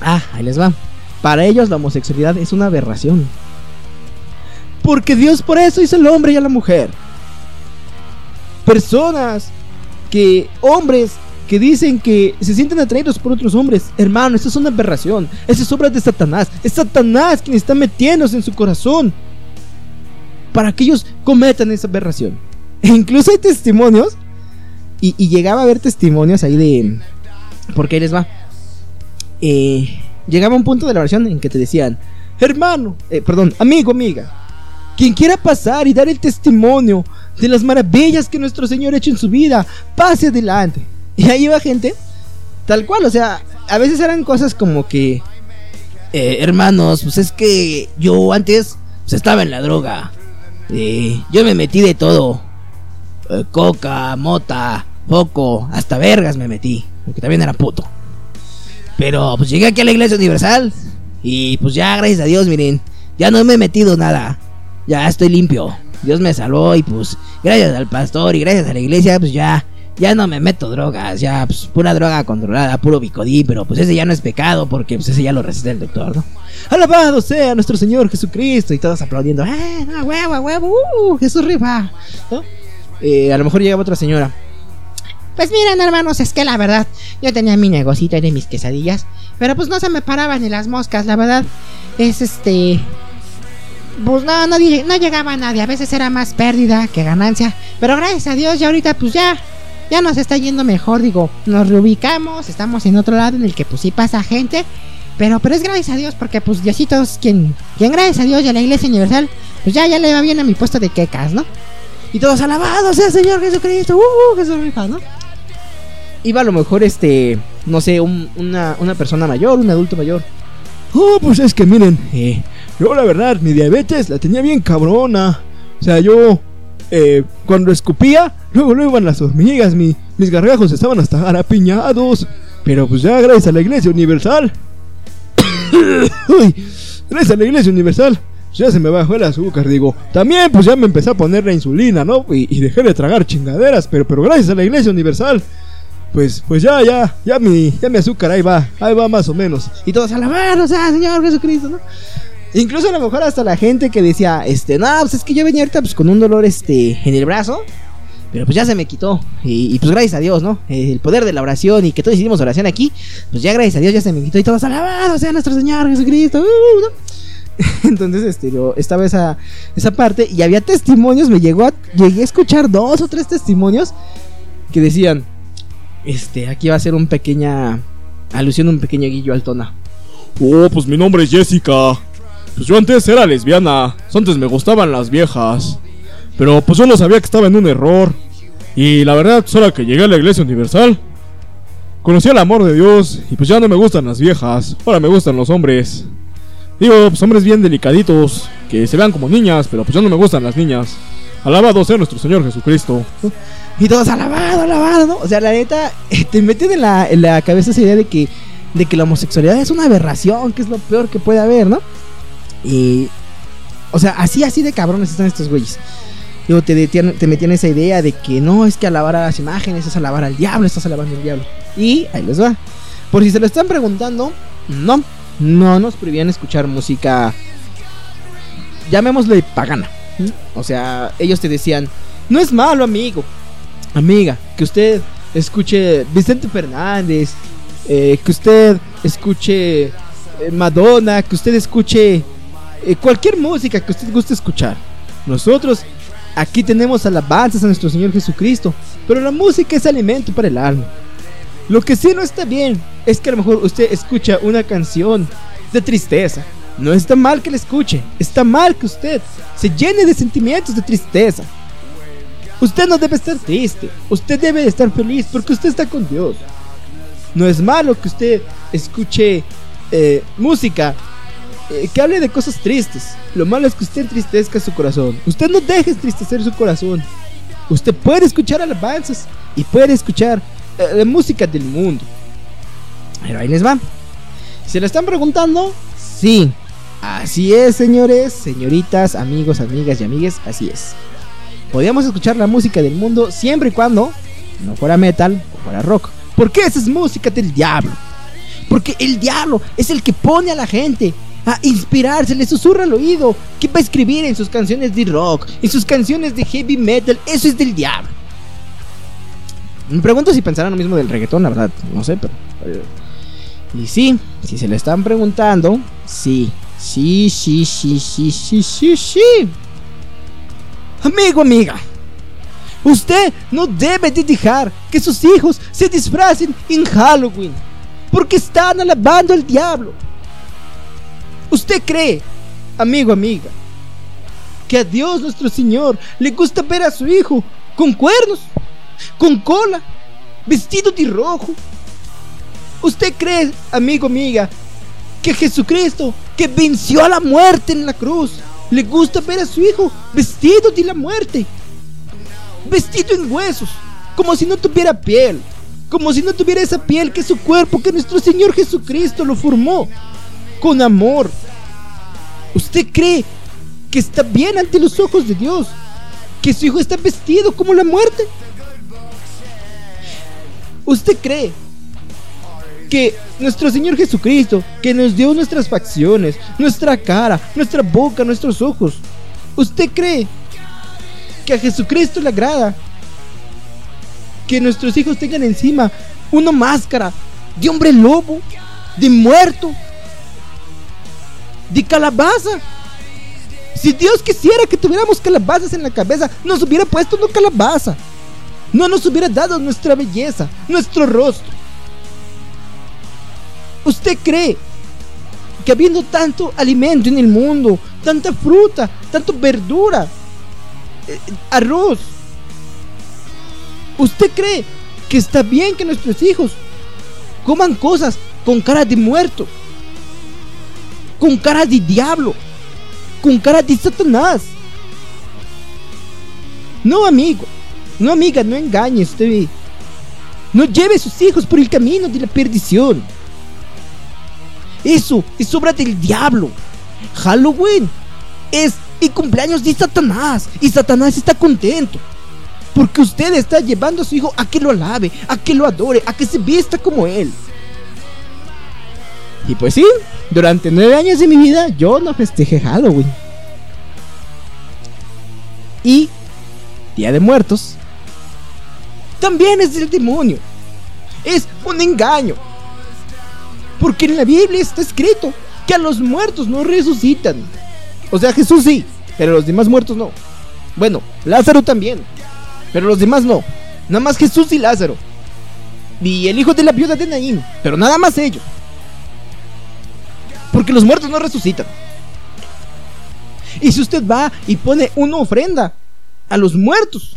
Ah, ahí les va. Para ellos la homosexualidad es una aberración. Porque Dios por eso hizo el hombre y a la mujer. Personas que, hombres que dicen que se sienten atraídos por otros hombres. Hermano, eso es una aberración. Esa es obra de Satanás. Es Satanás quien está metiéndose en su corazón para que ellos cometan esa aberración. E incluso hay testimonios. Y, y, llegaba a haber testimonios ahí de... Porque ahí les va. Eh, llegaba un punto de la oración en que te decían, hermano, eh, perdón, amigo, amiga, quien quiera pasar y dar el testimonio de las maravillas que nuestro Señor ha hecho en su vida, pase adelante. Y ahí iba gente, tal cual, o sea, a veces eran cosas como que, eh, hermanos, pues es que yo antes pues, estaba en la droga. Eh, yo me metí de todo. Eh, coca, mota, foco, hasta vergas me metí. Porque también era puto. Pero pues llegué aquí a la iglesia universal. Y pues ya, gracias a Dios, miren. Ya no me he metido nada. Ya estoy limpio. Dios me salvó y pues gracias al pastor y gracias a la iglesia pues ya ya no me meto drogas, ya pues pura droga controlada, puro bicodí, pero pues ese ya no es pecado porque pues ese ya lo resiste el doctor, ¿no? Alabado sea nuestro Señor Jesucristo y todos aplaudiendo, ¡eh, no, huevo, huevo, uh, Jesús rifa! ¿no? Eh, a lo mejor llegaba otra señora. Pues miren, hermanos, es que la verdad, yo tenía mi negocito de mis quesadillas, pero pues no se me paraban ni las moscas, la verdad, es este... Pues no, no, no llegaba nadie, a veces era más pérdida que ganancia, pero gracias a Dios ya ahorita pues ya ya nos está yendo mejor, digo, nos reubicamos, estamos en otro lado en el que pues sí pasa gente, pero pero es gracias a Dios porque pues Diosito es quien, quien gracias a Dios y a la Iglesia Universal, pues ya ya le va bien a mi puesto de quecas, ¿no? Y todos alabados sea Señor Jesucristo, uh, Jesús rifa, ¿no? Iba a lo mejor este, no sé, un, una, una persona mayor, un adulto mayor. Oh, pues es que miren, eh, yo la verdad, mi diabetes la tenía bien cabrona. O sea, yo eh, cuando escupía, luego no iban las hormigas, mi, mis gargajos estaban hasta garapiñados. Pero pues ya gracias a la iglesia universal. Uy, gracias a la iglesia universal. Ya se me bajó el azúcar, digo. También pues ya me empecé a poner la insulina, ¿no? Y, y dejé de tragar chingaderas, pero, pero gracias a la iglesia universal. Pues, pues ya, ya, ya mi, ya mi azúcar ahí va, ahí va más o menos. Y todos alabados a Señor Jesucristo, ¿no? Incluso a lo mejor hasta la gente que decía, este, no, pues es que yo venía ahorita pues con un dolor este en el brazo, pero pues ya se me quitó. Y, pues gracias a Dios, ¿no? El poder de la oración y que todos hicimos oración aquí, pues ya gracias a Dios ya se me quitó y todos alabados sea nuestro Señor Jesucristo. Uh, ¿no? Entonces, este, yo estaba esa, esa parte y había testimonios, me llegó a, llegué a escuchar dos o tres testimonios que decían, este, aquí va a ser un pequeña alusión, un pequeño guillo al tona. Oh, pues mi nombre es Jessica. Pues yo antes era lesbiana, antes me gustaban las viejas. Pero pues yo no sabía que estaba en un error. Y la verdad, solo que llegué a la iglesia universal, conocí el amor de Dios y pues ya no me gustan las viejas, ahora me gustan los hombres. Digo, pues hombres bien delicaditos, que se vean como niñas, pero pues ya no me gustan las niñas. Alabado sea nuestro Señor Jesucristo. Y todos alabado, alabado, ¿no? O sea, la neta, te meten en la, en la cabeza esa idea de que, de que la homosexualidad es una aberración, que es lo peor que puede haber, ¿no? Y. O sea, así, así de cabrones están estos güeyes. Digo, te, metían esa idea de que no, es que alabar a las imágenes es alabar al diablo, estás alabando al diablo. Y ahí les va. Por si se lo están preguntando, no, no nos prohibían escuchar música llamémosle pagana. O sea, ellos te decían, no es malo, amigo, amiga, que usted escuche Vicente Fernández, eh, que usted escuche eh, Madonna, que usted escuche eh, cualquier música que usted guste escuchar. Nosotros aquí tenemos alabanzas a nuestro Señor Jesucristo, pero la música es alimento para el alma. Lo que sí no está bien es que a lo mejor usted escucha una canción de tristeza. No está mal que la escuche, está mal que usted se llene de sentimientos de tristeza. Usted no debe estar triste, usted debe estar feliz porque usted está con Dios. No es malo que usted escuche eh, música eh, que hable de cosas tristes. Lo malo es que usted entristezca su corazón. Usted no deje entristecer su corazón. Usted puede escuchar alabanzas y puede escuchar eh, música del mundo. Pero ahí les va. ¿Se lo están preguntando? Sí. Así es, señores, señoritas, amigos, amigas y amigues, así es. Podíamos escuchar la música del mundo siempre y cuando no fuera metal o fuera rock. Porque esa es música del diablo. Porque el diablo es el que pone a la gente a inspirarse, le susurra al oído que va a escribir en sus canciones de rock, en sus canciones de heavy metal. Eso es del diablo. Me pregunto si pensarán lo mismo del reggaetón, la verdad, no sé, pero... Eh, y sí, si se le están preguntando, sí, sí, sí, sí, sí, sí, sí, sí. Amigo, amiga, usted no debe de dejar que sus hijos se disfracen en Halloween, porque están alabando al diablo. ¿Usted cree, amigo, amiga, que a Dios nuestro Señor le gusta ver a su hijo con cuernos? con cola, vestido de rojo. ¿Usted cree, amigo, amiga, que Jesucristo, que venció a la muerte en la cruz, le gusta ver a su hijo vestido de la muerte? Vestido en huesos, como si no tuviera piel, como si no tuviera esa piel que es su cuerpo, que nuestro Señor Jesucristo lo formó con amor. ¿Usted cree que está bien ante los ojos de Dios? ¿Que su hijo está vestido como la muerte? ¿Usted cree que nuestro Señor Jesucristo, que nos dio nuestras facciones, nuestra cara, nuestra boca, nuestros ojos, ¿usted cree que a Jesucristo le agrada que nuestros hijos tengan encima una máscara de hombre lobo, de muerto, de calabaza? Si Dios quisiera que tuviéramos calabazas en la cabeza, nos hubiera puesto una calabaza no nos hubiera dado nuestra belleza, nuestro rostro. ¿Usted cree que habiendo tanto alimento en el mundo, tanta fruta, tanta verdura, eh, arroz, ¿usted cree que está bien que nuestros hijos coman cosas con cara de muerto, con cara de diablo, con cara de Satanás? No, amigo. No, amiga, no engañe usted. No lleve a sus hijos por el camino de la perdición. Eso es obra del diablo. Halloween es el cumpleaños de Satanás. Y Satanás está contento. Porque usted está llevando a su hijo a que lo alabe, a que lo adore, a que se vista como él. Y pues sí, durante nueve años de mi vida yo no festejé Halloween. Y Día de Muertos también es del demonio. Es un engaño. Porque en la Biblia está escrito que a los muertos no resucitan. O sea, Jesús sí, pero los demás muertos no. Bueno, Lázaro también, pero los demás no. Nada más Jesús y Lázaro. Y el hijo de la viuda de Naín, pero nada más ellos. Porque los muertos no resucitan. Y si usted va y pone una ofrenda a los muertos,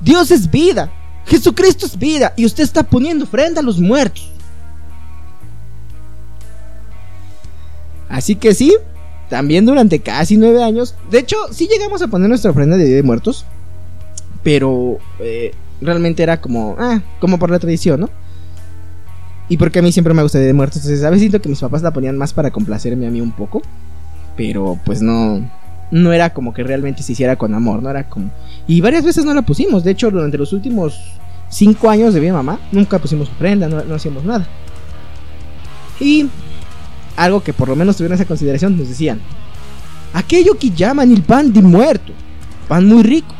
Dios es vida. Jesucristo es vida y usted está poniendo ofrenda a los muertos. Así que sí, también durante casi nueve años. De hecho, sí llegamos a poner nuestra ofrenda de Día de Muertos. Pero eh, realmente era como, ah, como por la tradición, ¿no? Y porque a mí siempre me gusta de Muertos. Entonces a veces siento que mis papás la ponían más para complacerme a mí un poco. Pero pues no, no era como que realmente se hiciera con amor, no era como... Y varias veces no la pusimos, de hecho durante los últimos cinco años de mi mamá nunca pusimos ofrenda, no, hacíamos nada. Y algo que por lo menos tuvieron esa consideración nos decían, aquello que llaman el pan de muerto, pan muy rico.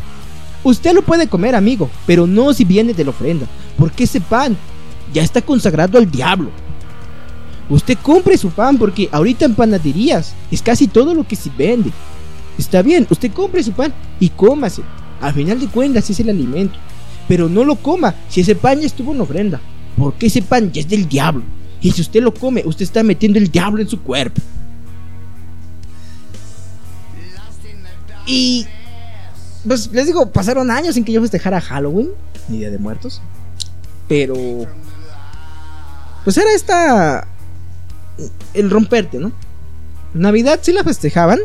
Usted lo puede comer, amigo, pero no si viene de la ofrenda, porque ese pan ya está consagrado al diablo. Usted compre su pan porque ahorita en panaderías es casi todo lo que se vende. Está bien, usted compre su pan y cómase. Al final de cuentas es el alimento. Pero no lo coma si ese pan ya estuvo en ofrenda. Porque ese pan ya es del diablo. Y si usted lo come, usted está metiendo el diablo en su cuerpo. Y pues les digo, pasaron años sin que yo festejara Halloween, ni Día de Muertos. Pero pues era esta el romperte, ¿no? Navidad sí la festejaban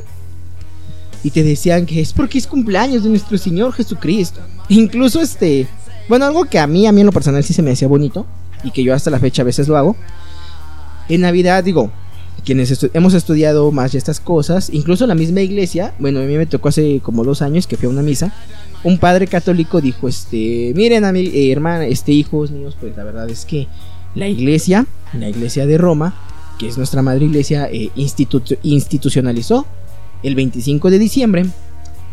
y te decían que es porque es cumpleaños de nuestro Señor Jesucristo. Incluso este, bueno, algo que a mí, a mí en lo personal sí se me decía bonito y que yo hasta la fecha a veces lo hago. En Navidad, digo, quienes hemos estudiado más de estas cosas, incluso en la misma iglesia, bueno, a mí me tocó hace como dos años que fui a una misa, un padre católico dijo, este, miren a mi eh, hermana, este, hijos, niños, pues la verdad es que la iglesia, la iglesia de Roma, que es nuestra madre iglesia, eh, institucionalizó el 25 de diciembre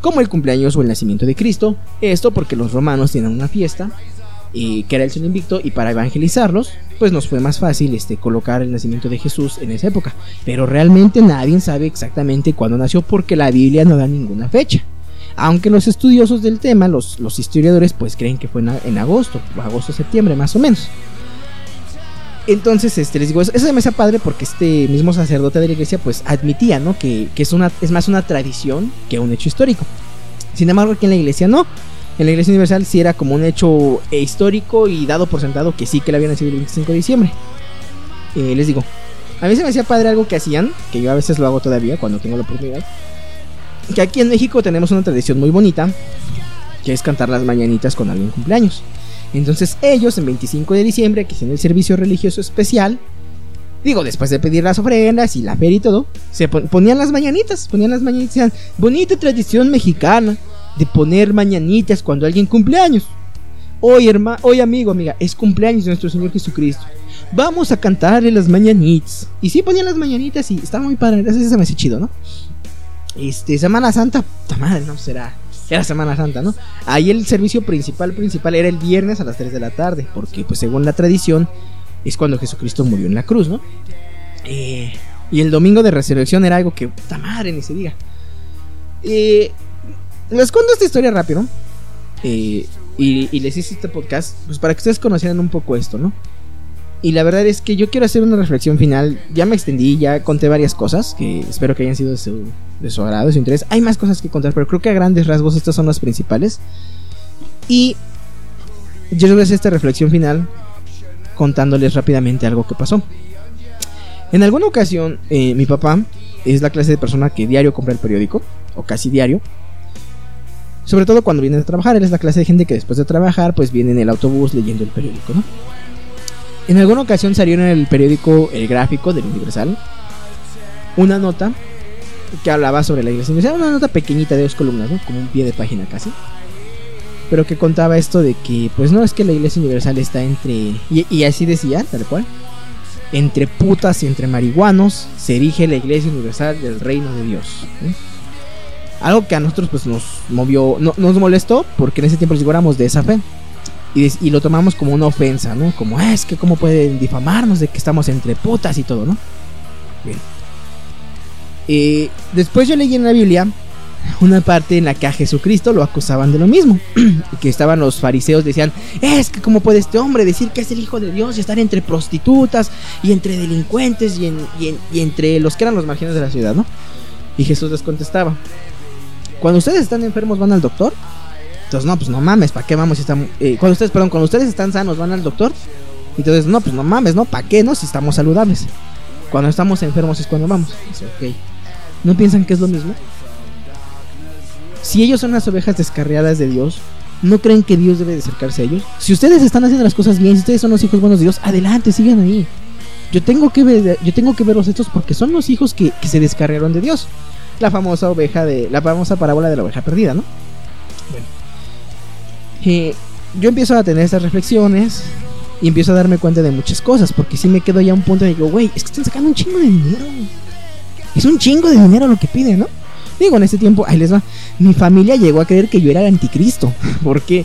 como el cumpleaños o el nacimiento de Cristo. Esto porque los romanos tienen una fiesta eh, que era el Sol Invicto y para evangelizarlos, pues nos fue más fácil este, colocar el nacimiento de Jesús en esa época. Pero realmente nadie sabe exactamente cuándo nació porque la Biblia no da ninguna fecha. Aunque los estudiosos del tema, los, historiadores, pues creen que fue en, en agosto, agosto-septiembre más o menos. Entonces, este, les digo, eso, se me hace padre porque este mismo sacerdote de la iglesia, pues admitía, ¿no? Que, es, una, es más una tradición que un hecho histórico. Sin embargo, aquí en la iglesia no. En la iglesia universal sí era como un hecho eh, histórico y dado por sentado que sí que le había nacido el 25 de diciembre. Eh, les digo, a mí se me hacía padre algo que hacían, que yo a veces lo hago todavía cuando tengo la oportunidad. Que aquí en México tenemos una tradición muy bonita, que es cantar las mañanitas con alguien cumpleaños. Entonces ellos en 25 de diciembre, que hacían el servicio religioso especial, digo, después de pedir las ofrendas y la feria y todo, se ponían las mañanitas, ponían las mañanitas, bonita tradición mexicana de poner mañanitas cuando alguien cumple años. Hoy, hermano, hoy amigo, amiga, es cumpleaños de nuestro Señor Jesucristo. Vamos a cantarle las mañanitas. Y sí ponían las mañanitas y estaba muy padre, eso se me hace chido, ¿no? Este, Semana Santa, puta madre, no será era Semana Santa, ¿no? Ahí el servicio principal, principal era el viernes a las 3 de la tarde, porque pues según la tradición es cuando Jesucristo murió en la cruz, ¿no? Eh, y el domingo de resurrección era algo que, puta madre, ni se diga. Eh, les cuento esta historia rápido. Eh, y, y, les hice este podcast, pues para que ustedes conocieran un poco esto, ¿no? Y la verdad es que yo quiero hacer una reflexión final. Ya me extendí, ya conté varias cosas que espero que hayan sido de su, de su agrado, de su interés. Hay más cosas que contar, pero creo que a grandes rasgos estas son las principales. Y yo voy a hacer esta reflexión final contándoles rápidamente algo que pasó. En alguna ocasión, eh, mi papá es la clase de persona que diario compra el periódico, o casi diario. Sobre todo cuando viene a trabajar, él es la clase de gente que después de trabajar, pues viene en el autobús leyendo el periódico, ¿no? En alguna ocasión salió en el periódico El Gráfico del Universal una nota que hablaba sobre la iglesia universal, una nota pequeñita de dos columnas, ¿no? Como un pie de página casi. Pero que contaba esto de que, pues no es que la iglesia universal está entre. Y, así decía, tal cual. Entre putas y entre marihuanos se erige la iglesia universal del reino de Dios. Algo que a nosotros pues nos movió, no, nos molestó porque en ese tiempo éramos de esa fe y, lo tomamos como una ofensa, ¿no? Como, ah, es que cómo pueden difamarnos de que estamos entre putas y todo, ¿no? Bien. Eh, después yo leí en la Biblia una parte en la que a Jesucristo lo acusaban de lo mismo. que estaban los fariseos, decían, es que cómo puede este hombre decir que es el Hijo de Dios y estar entre prostitutas y entre delincuentes y, y entre los que eran los marginales de la ciudad, ¿no? Y Jesús les contestaba, cuando ustedes están enfermos van al doctor no, pues no mames, ¿para qué vamos si estamos... Eh, cuando ustedes, perdón, cuando ustedes están sanos van al doctor. Entonces, no, pues no mames, ¿no? ¿Para qué, no? Si estamos saludables. Cuando estamos enfermos es cuando vamos. Dice, ok. ¿No piensan que es lo mismo? Si ellos son las ovejas descarriadas de Dios, ¿no creen que Dios debe de acercarse a ellos? Si ustedes están haciendo las cosas bien, si ustedes son los hijos buenos de Dios, adelante, sigan ahí. Yo tengo que yo tengo que verlos estos porque son los hijos que, que se descarriaron de Dios. La famosa oveja de, la famosa parábola de la oveja perdida, ¿no? Bueno yo empiezo a tener estas reflexiones y empiezo a darme cuenta de muchas cosas, porque si me quedo ya a un punto de digo, güey, es que están sacando un chingo de dinero. Es un chingo de dinero lo que piden, ¿no? Digo, en ese tiempo, ahí les va. Mi familia llegó a creer que yo era el anticristo. Porque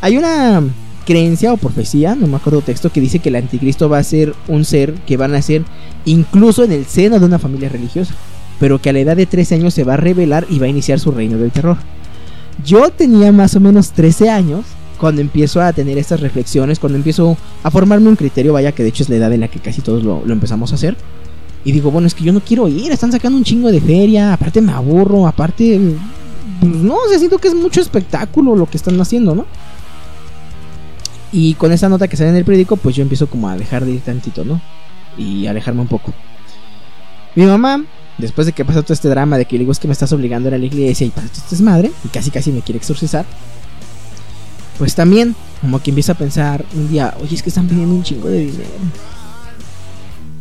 hay una creencia o profecía, no me acuerdo texto, que dice que el anticristo va a ser un ser que va a nacer incluso en el seno de una familia religiosa. Pero que a la edad de 13 años se va a revelar y va a iniciar su reino del terror. Yo tenía más o menos 13 años cuando empiezo a tener estas reflexiones, cuando empiezo a formarme un criterio, vaya que de hecho es la edad en la que casi todos lo, empezamos a hacer. Y digo, bueno, es que yo no quiero ir, están sacando un chingo de feria, aparte me aburro, aparte... pues, no, o sea, siento que es mucho espectáculo lo que están haciendo, ¿no? Y con esa nota que sale en el periódico, pues yo empiezo como a dejar de ir tantito, ¿no? Y alejarme un poco. Mi mamá, después de que pasa todo este drama de que le digo es que me estás obligando a ir a la iglesia y para esto es madre, y casi casi me quiere exorcizar, pues también, como que empieza a pensar un día, oye, es que están pidiendo un chingo de dinero.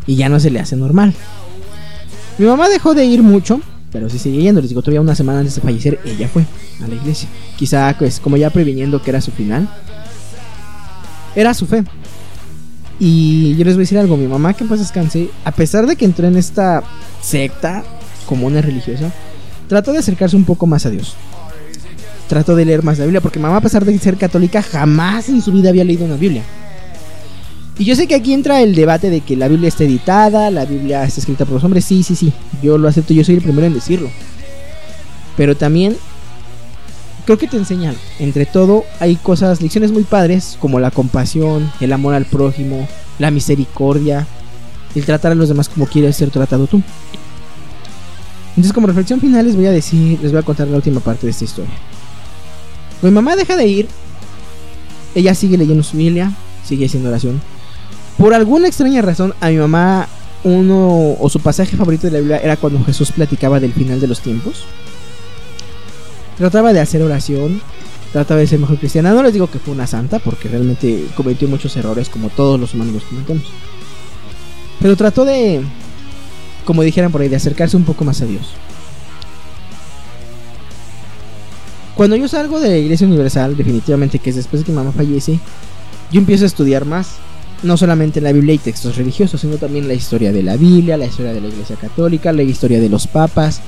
Y ya no se le hace normal. Mi mamá dejó de ir mucho, pero sí sigue yendo. Les digo, todavía una semana antes de fallecer, ella fue a la iglesia. Quizá, pues, como ya previniendo que era su final, era su fe. Y yo les voy a decir algo, mi mamá que pues descanse, a pesar de que entró en esta secta como una religiosa, trató de acercarse un poco más a Dios. Trató de leer más la Biblia, porque mamá a pesar de ser católica, jamás en su vida había leído una Biblia. Y yo sé que aquí entra el debate de que la Biblia está editada, la Biblia está escrita por los hombres, sí, sí, sí, yo lo acepto, yo soy el primero en decirlo. Pero también creo que te enseñan, entre todo, hay cosas, lecciones muy padres, como la compasión, el amor al prójimo, la misericordia, el tratar a los demás como quieres ser tratado tú. Entonces, como reflexión final, les voy a decir, les voy a contar la última parte de esta historia. Mi mamá deja de ir, ella sigue leyendo su Biblia, sigue haciendo oración. Por alguna extraña razón, a mi mamá, uno o su pasaje favorito de la Biblia era cuando Jesús platicaba del final de los tiempos. Trataba de hacer oración, trataba de ser mejor cristiana. No les digo que fue una santa, porque realmente cometió muchos errores, como todos los humanos los cometemos. Pero trató de, como dijeran por ahí, de acercarse un poco más a Dios. Cuando yo salgo de la Iglesia Universal, definitivamente que es después de que mamá fallece, yo empiezo a estudiar más. No solamente la Biblia y textos religiosos, sino también la historia de la Biblia, la historia de la Iglesia Católica, la historia de los papas,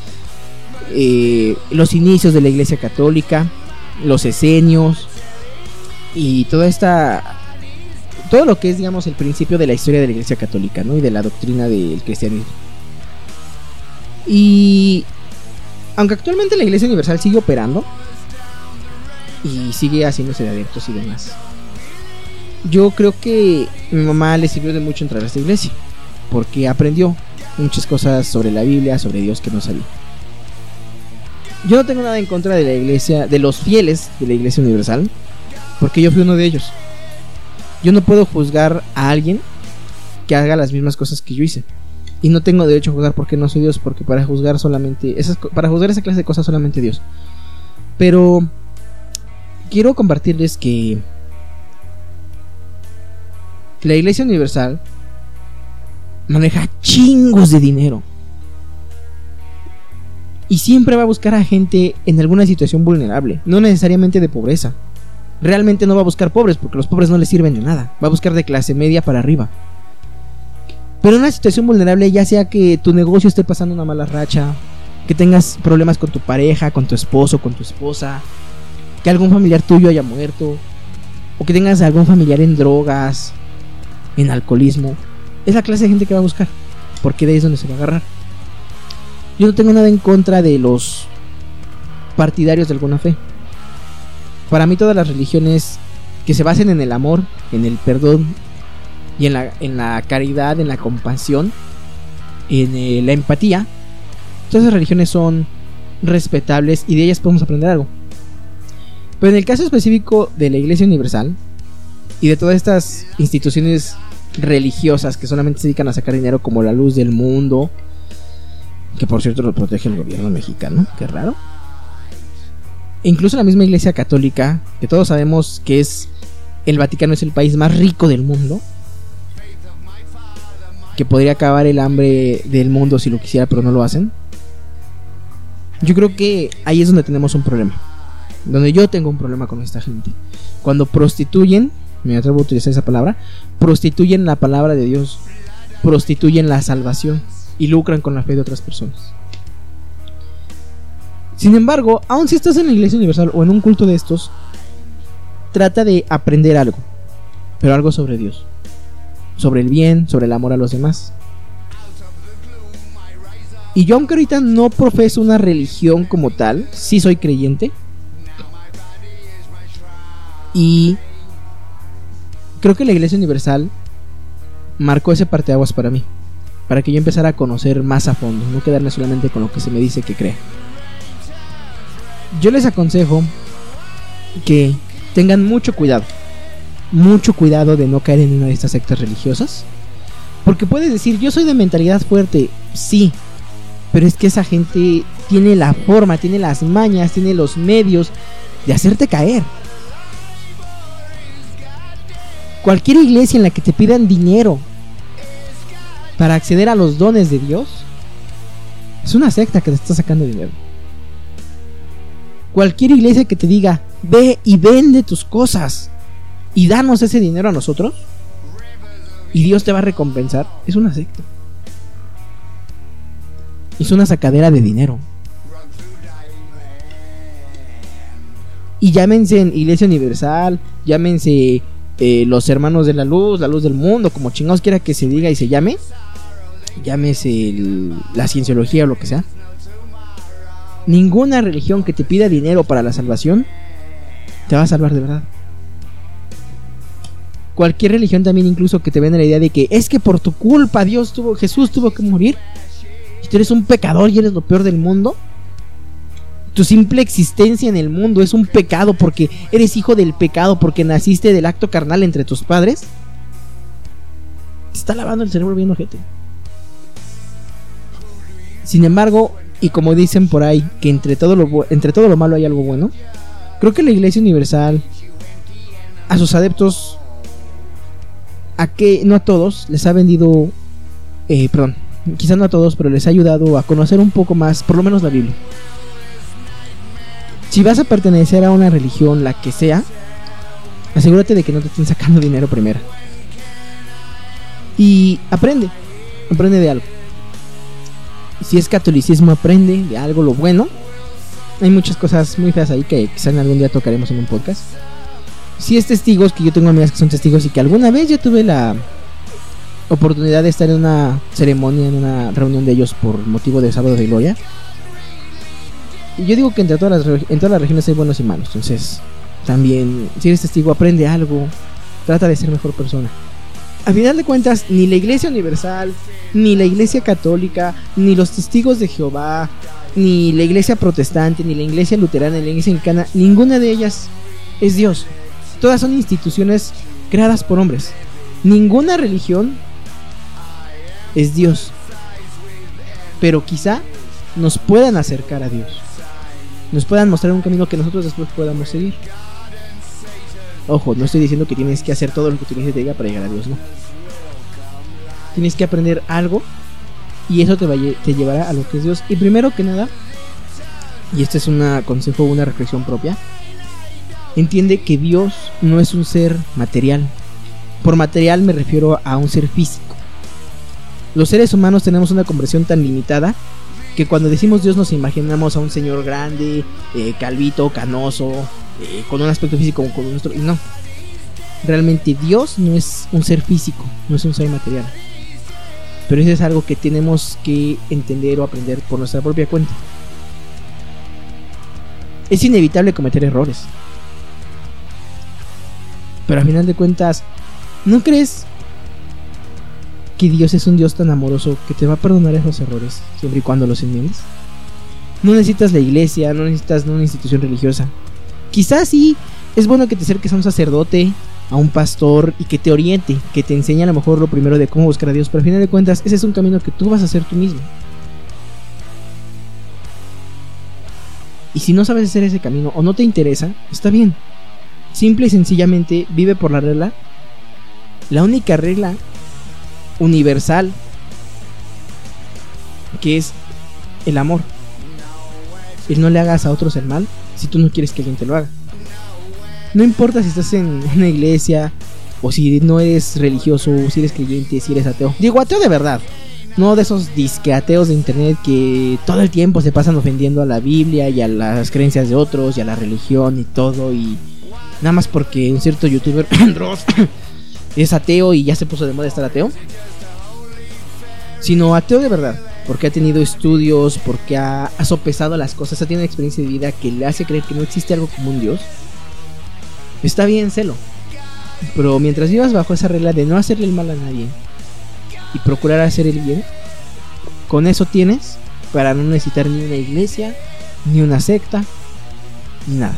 eh, los inicios de la Iglesia Católica, los esenios y toda esta todo lo que es digamos el principio de la historia de la Iglesia Católica, ¿no? Y de la doctrina del cristianismo. Y aunque actualmente la Iglesia Universal sigue operando y sigue haciéndose de adeptos y demás. Yo creo que mi mamá le sirvió de mucho entrar a esta iglesia porque aprendió muchas cosas sobre la Biblia, sobre Dios que no sabía. Yo no tengo nada en contra de la iglesia, de los fieles de la iglesia universal, porque yo fui uno de ellos. Yo no puedo juzgar a alguien que haga las mismas cosas que yo hice. Y no tengo derecho a juzgar porque no soy Dios, porque para juzgar solamente para juzgar esa clase de cosas solamente Dios. Pero quiero compartirles que la Iglesia Universal maneja chingos de dinero. Y siempre va a buscar a gente en alguna situación vulnerable, no necesariamente de pobreza. Realmente no va a buscar pobres porque los pobres no le sirven de nada. Va a buscar de clase media para arriba. Pero en una situación vulnerable, ya sea que tu negocio esté pasando una mala racha, que tengas problemas con tu pareja, con tu esposo, con tu esposa, que algún familiar tuyo haya muerto, o que tengas algún familiar en drogas, en alcoholismo, es la clase de gente que va a buscar, porque de ahí es donde se va a agarrar. Yo no tengo nada en contra de los partidarios de alguna fe. Para mí todas las religiones que se basen en el amor, en el perdón y en la, en la caridad, en la compasión, en eh, la empatía, todas esas religiones son respetables y de ellas podemos aprender algo. Pero en el caso específico de la Iglesia Universal y de todas estas instituciones religiosas que solamente se dedican a sacar dinero como la luz del mundo, que por cierto lo protege el gobierno mexicano, qué raro. Incluso la misma Iglesia Católica, que todos sabemos que es el Vaticano es el país más rico del mundo, que podría acabar el hambre del mundo si lo quisiera, pero no lo hacen. Yo creo que ahí es donde tenemos un problema. Donde yo tengo un problema con esta gente. Cuando prostituyen, me atrevo a utilizar esa palabra, prostituyen la palabra de Dios, prostituyen la salvación y lucran con la fe de otras personas. Sin embargo, aun si estás en la iglesia universal o en un culto de estos, trata de aprender algo, pero algo sobre Dios, sobre el bien, sobre el amor a los demás. Y yo aunque ahorita no profeso una religión como tal, sí soy creyente. Y creo que la Iglesia Universal marcó ese parteaguas para mí. Para que yo empezara a conocer más a fondo, no quedarme solamente con lo que se me dice que cree. Yo les aconsejo que tengan mucho cuidado. Mucho cuidado de no caer en una de estas sectas religiosas. Porque puedes decir, yo soy de mentalidad fuerte. Sí, pero es que esa gente tiene la forma, tiene las mañas, tiene los medios de hacerte caer. Cualquier iglesia en la que te pidan dinero para acceder a los dones de Dios es una secta que te está sacando dinero. Cualquier iglesia que te diga, ve y vende tus cosas y danos ese dinero a nosotros y Dios te va a recompensar, es una secta es una sacadera de dinero. Y llámense en Iglesia Universal, llámense eh, los hermanos de la luz, la luz del mundo, como chingados quiera que se diga y se llame. Llámese la cienciología o lo que sea. Ninguna religión que te pida dinero para la salvación te va a salvar de verdad. Cualquier religión también incluso que te venda la idea de que es que por tu culpa Dios tuvo, Jesús tuvo que morir tú eres un pecador y eres lo peor del mundo, tu simple existencia en el mundo es un pecado porque eres hijo del pecado, porque naciste del acto carnal entre tus padres, está lavando el cerebro viendo gente. Sin embargo, y como dicen por ahí, que entre todo lo, entre todo lo malo hay algo bueno, creo que la Iglesia Universal, a sus adeptos, a que no a todos, les ha vendido, eh, perdón, quizá no a todos, pero les ha ayudado a conocer un poco más, por lo menos la Biblia. Si vas a pertenecer a una religión, la que sea, asegúrate de que no te estén sacando dinero primero. Y aprende, aprende de algo. Si es catolicismo, aprende de algo lo bueno. Hay muchas cosas muy feas ahí que quizá en algún día tocaremos en un podcast. Si es testigos, que yo tengo amigas que son testigos y que alguna vez yo tuve la, oportunidad de estar en una ceremonia, en una reunión de ellos por motivo de sábado de gloria. Y yo digo que entre todas las, en todas las regiones hay buenos y malos. Entonces, también, si eres testigo, aprende algo. Trata de ser mejor persona. A final de cuentas, ni la Iglesia Universal, ni la Iglesia Católica, ni los testigos de Jehová, ni la Iglesia Protestante, ni la Iglesia Luterana, ni la Iglesia Anglicana, ninguna de ellas es Dios. Todas son instituciones creadas por hombres. Ninguna religión es Dios. Pero quizá nos puedan acercar a Dios. Nos puedan mostrar un camino que nosotros después podamos seguir. Ojo, no estoy diciendo que tienes que hacer todo lo que tu iglesia te diga para llegar a Dios, no. Tienes que aprender algo y eso te, va, te llevará a lo que es Dios. Y primero que nada, y este es un consejo, una reflexión propia, entiende que Dios no es un ser material. Por material me refiero a un ser físico. Los seres humanos tenemos una conversión tan limitada que cuando decimos Dios nos imaginamos a un señor grande, eh, calvito, canoso, eh, con un aspecto físico como con nuestro. No. Realmente Dios no es un ser físico, no es un ser material. Pero eso es algo que tenemos que entender o aprender por nuestra propia cuenta. Es inevitable cometer errores. Pero a final de cuentas, ¿no crees que Dios es un Dios tan amoroso que te va a perdonar esos errores siempre y cuando los enmiendes? No necesitas la iglesia, no necesitas una institución religiosa. Quizás sí es bueno que te acerques a un sacerdote, a un pastor y que te oriente, que te enseñe a lo mejor lo primero de cómo buscar a Dios, pero al final de cuentas ese es un camino que tú vas a hacer tú mismo. Y si no sabes hacer ese camino o no te interesa, está bien. Simple y sencillamente vive por la regla. La única regla universal que es el amor. Y no le hagas a otros el mal si tú no quieres que alguien te lo haga. No importa si estás en una iglesia o si no eres religioso, o si eres creyente, si eres ateo. Digo ateo de verdad. No de esos disqueateos de internet que todo el tiempo se pasan ofendiendo a la Biblia y a las creencias de otros y a la religión y todo. Y nada más porque un cierto youtuber es ateo y ya se puso de moda estar ateo. Sino ateo de verdad. Porque ha tenido estudios, porque ha, ha sopesado las cosas, ha tenido una experiencia de vida que le hace creer que no existe algo como un Dios. Está bien, celo. Pero mientras vivas bajo esa regla de no hacerle el mal a nadie y procurar hacer el bien, con eso tienes para no necesitar ni una iglesia, ni una secta, ni nada.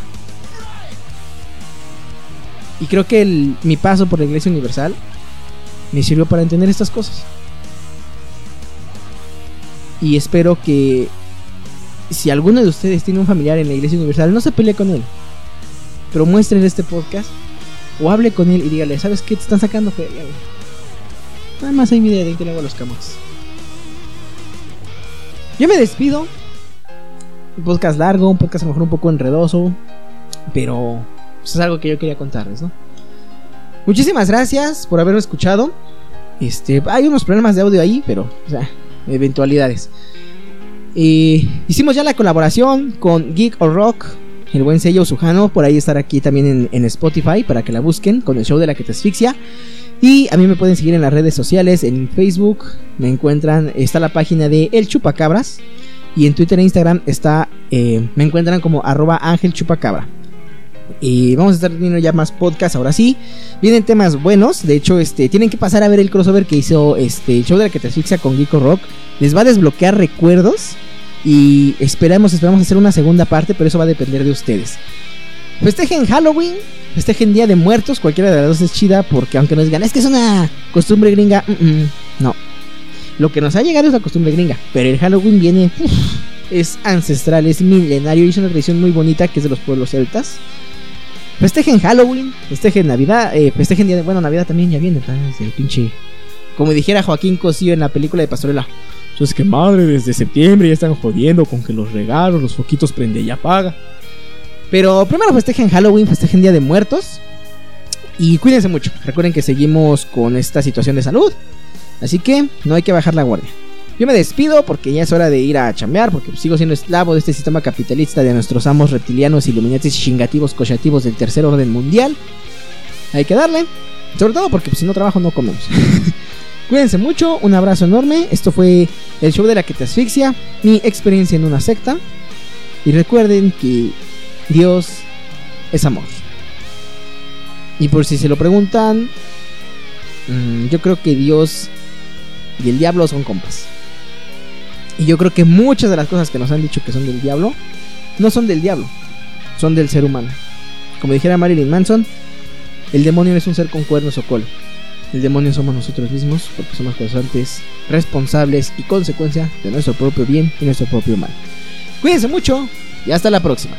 Y creo que el- mi paso por la iglesia universal me sirvió para entender estas cosas. Y espero que si alguno de ustedes tiene un familiar en la iglesia universal, no se pelee con él. Pero muéstrenle este podcast o hable con él y dígale, ¿sabes qué? Te están sacando feria. Nada más hay mi idea de que le hago a los camotes. Yo me despido. Un podcast largo, un podcast a lo mejor un poco enredoso. Pero pues, es algo que yo quería contarles, ¿no? Muchísimas gracias por haberme escuchado. Este, hay unos problemas de audio ahí, pero, o sea, eventualidades. Eh, hicimos ya la colaboración con Geek or Rock, el buen sello Sujano. Por ahí estar aquí también en, Spotify para que la busquen con el show de la que te asfixia. Y a mí me pueden seguir en las redes sociales, en Facebook me encuentran, está la página de El Chupacabras. Y en Twitter e Instagram está, eh, me encuentran como arroba Ángel Chupacabra. Y vamos a estar teniendo ya más podcasts ahora sí. Vienen temas buenos. De hecho, este, tienen que pasar a ver el crossover que hizo este, show de la que te asfixia con Geeko Rock. Les va a desbloquear recuerdos. Y esperamos, esperamos hacer una segunda parte, pero eso va a depender de ustedes. Festejen Halloween, festejen Día de Muertos, cualquiera de las dos es chida, porque aunque nos digan, es que es una costumbre gringa, no. Lo que nos ha llegado es la costumbre gringa, pero el Halloween viene, es ancestral, es milenario y es una tradición muy bonita que es de los pueblos celtas. Festejen Halloween, festejen Navidad, eh, festejen Día de, bueno, Navidad también ya viene, el pinche, como dijera Joaquín Cosío en la película de Pastorela. Entonces, que madre, desde septiembre ya están jodiendo con que los regalos, los foquitos prende y apaga. Pero primero festejen Halloween, festejen Día de Muertos. Y cuídense mucho. Recuerden que seguimos con esta situación de salud. Así que no hay que bajar la guardia. Yo me despido porque ya es hora de ir a chambear. Porque sigo siendo esclavo de este sistema capitalista de nuestros amos reptilianos, iluminatis, chingativos, cochativos del tercer orden mundial. Hay que darle. Sobre todo porque si no trabajo no comemos. Cuídense mucho, un abrazo enorme. Esto fue el show de la que te asfixia, mi experiencia en una secta. Y recuerden que Dios es amor. Y por si se lo preguntan, mm, yo creo que Dios y el diablo son compas. Y yo creo que muchas de las cosas que nos han dicho que son del diablo, no son del diablo, son del ser humano. Como dijera Marilyn Manson, el demonio es un ser con cuernos o cola. El demonio somos nosotros mismos porque somos causantes, responsables y consecuencia de nuestro propio bien y nuestro propio mal. Cuídense mucho y hasta la próxima.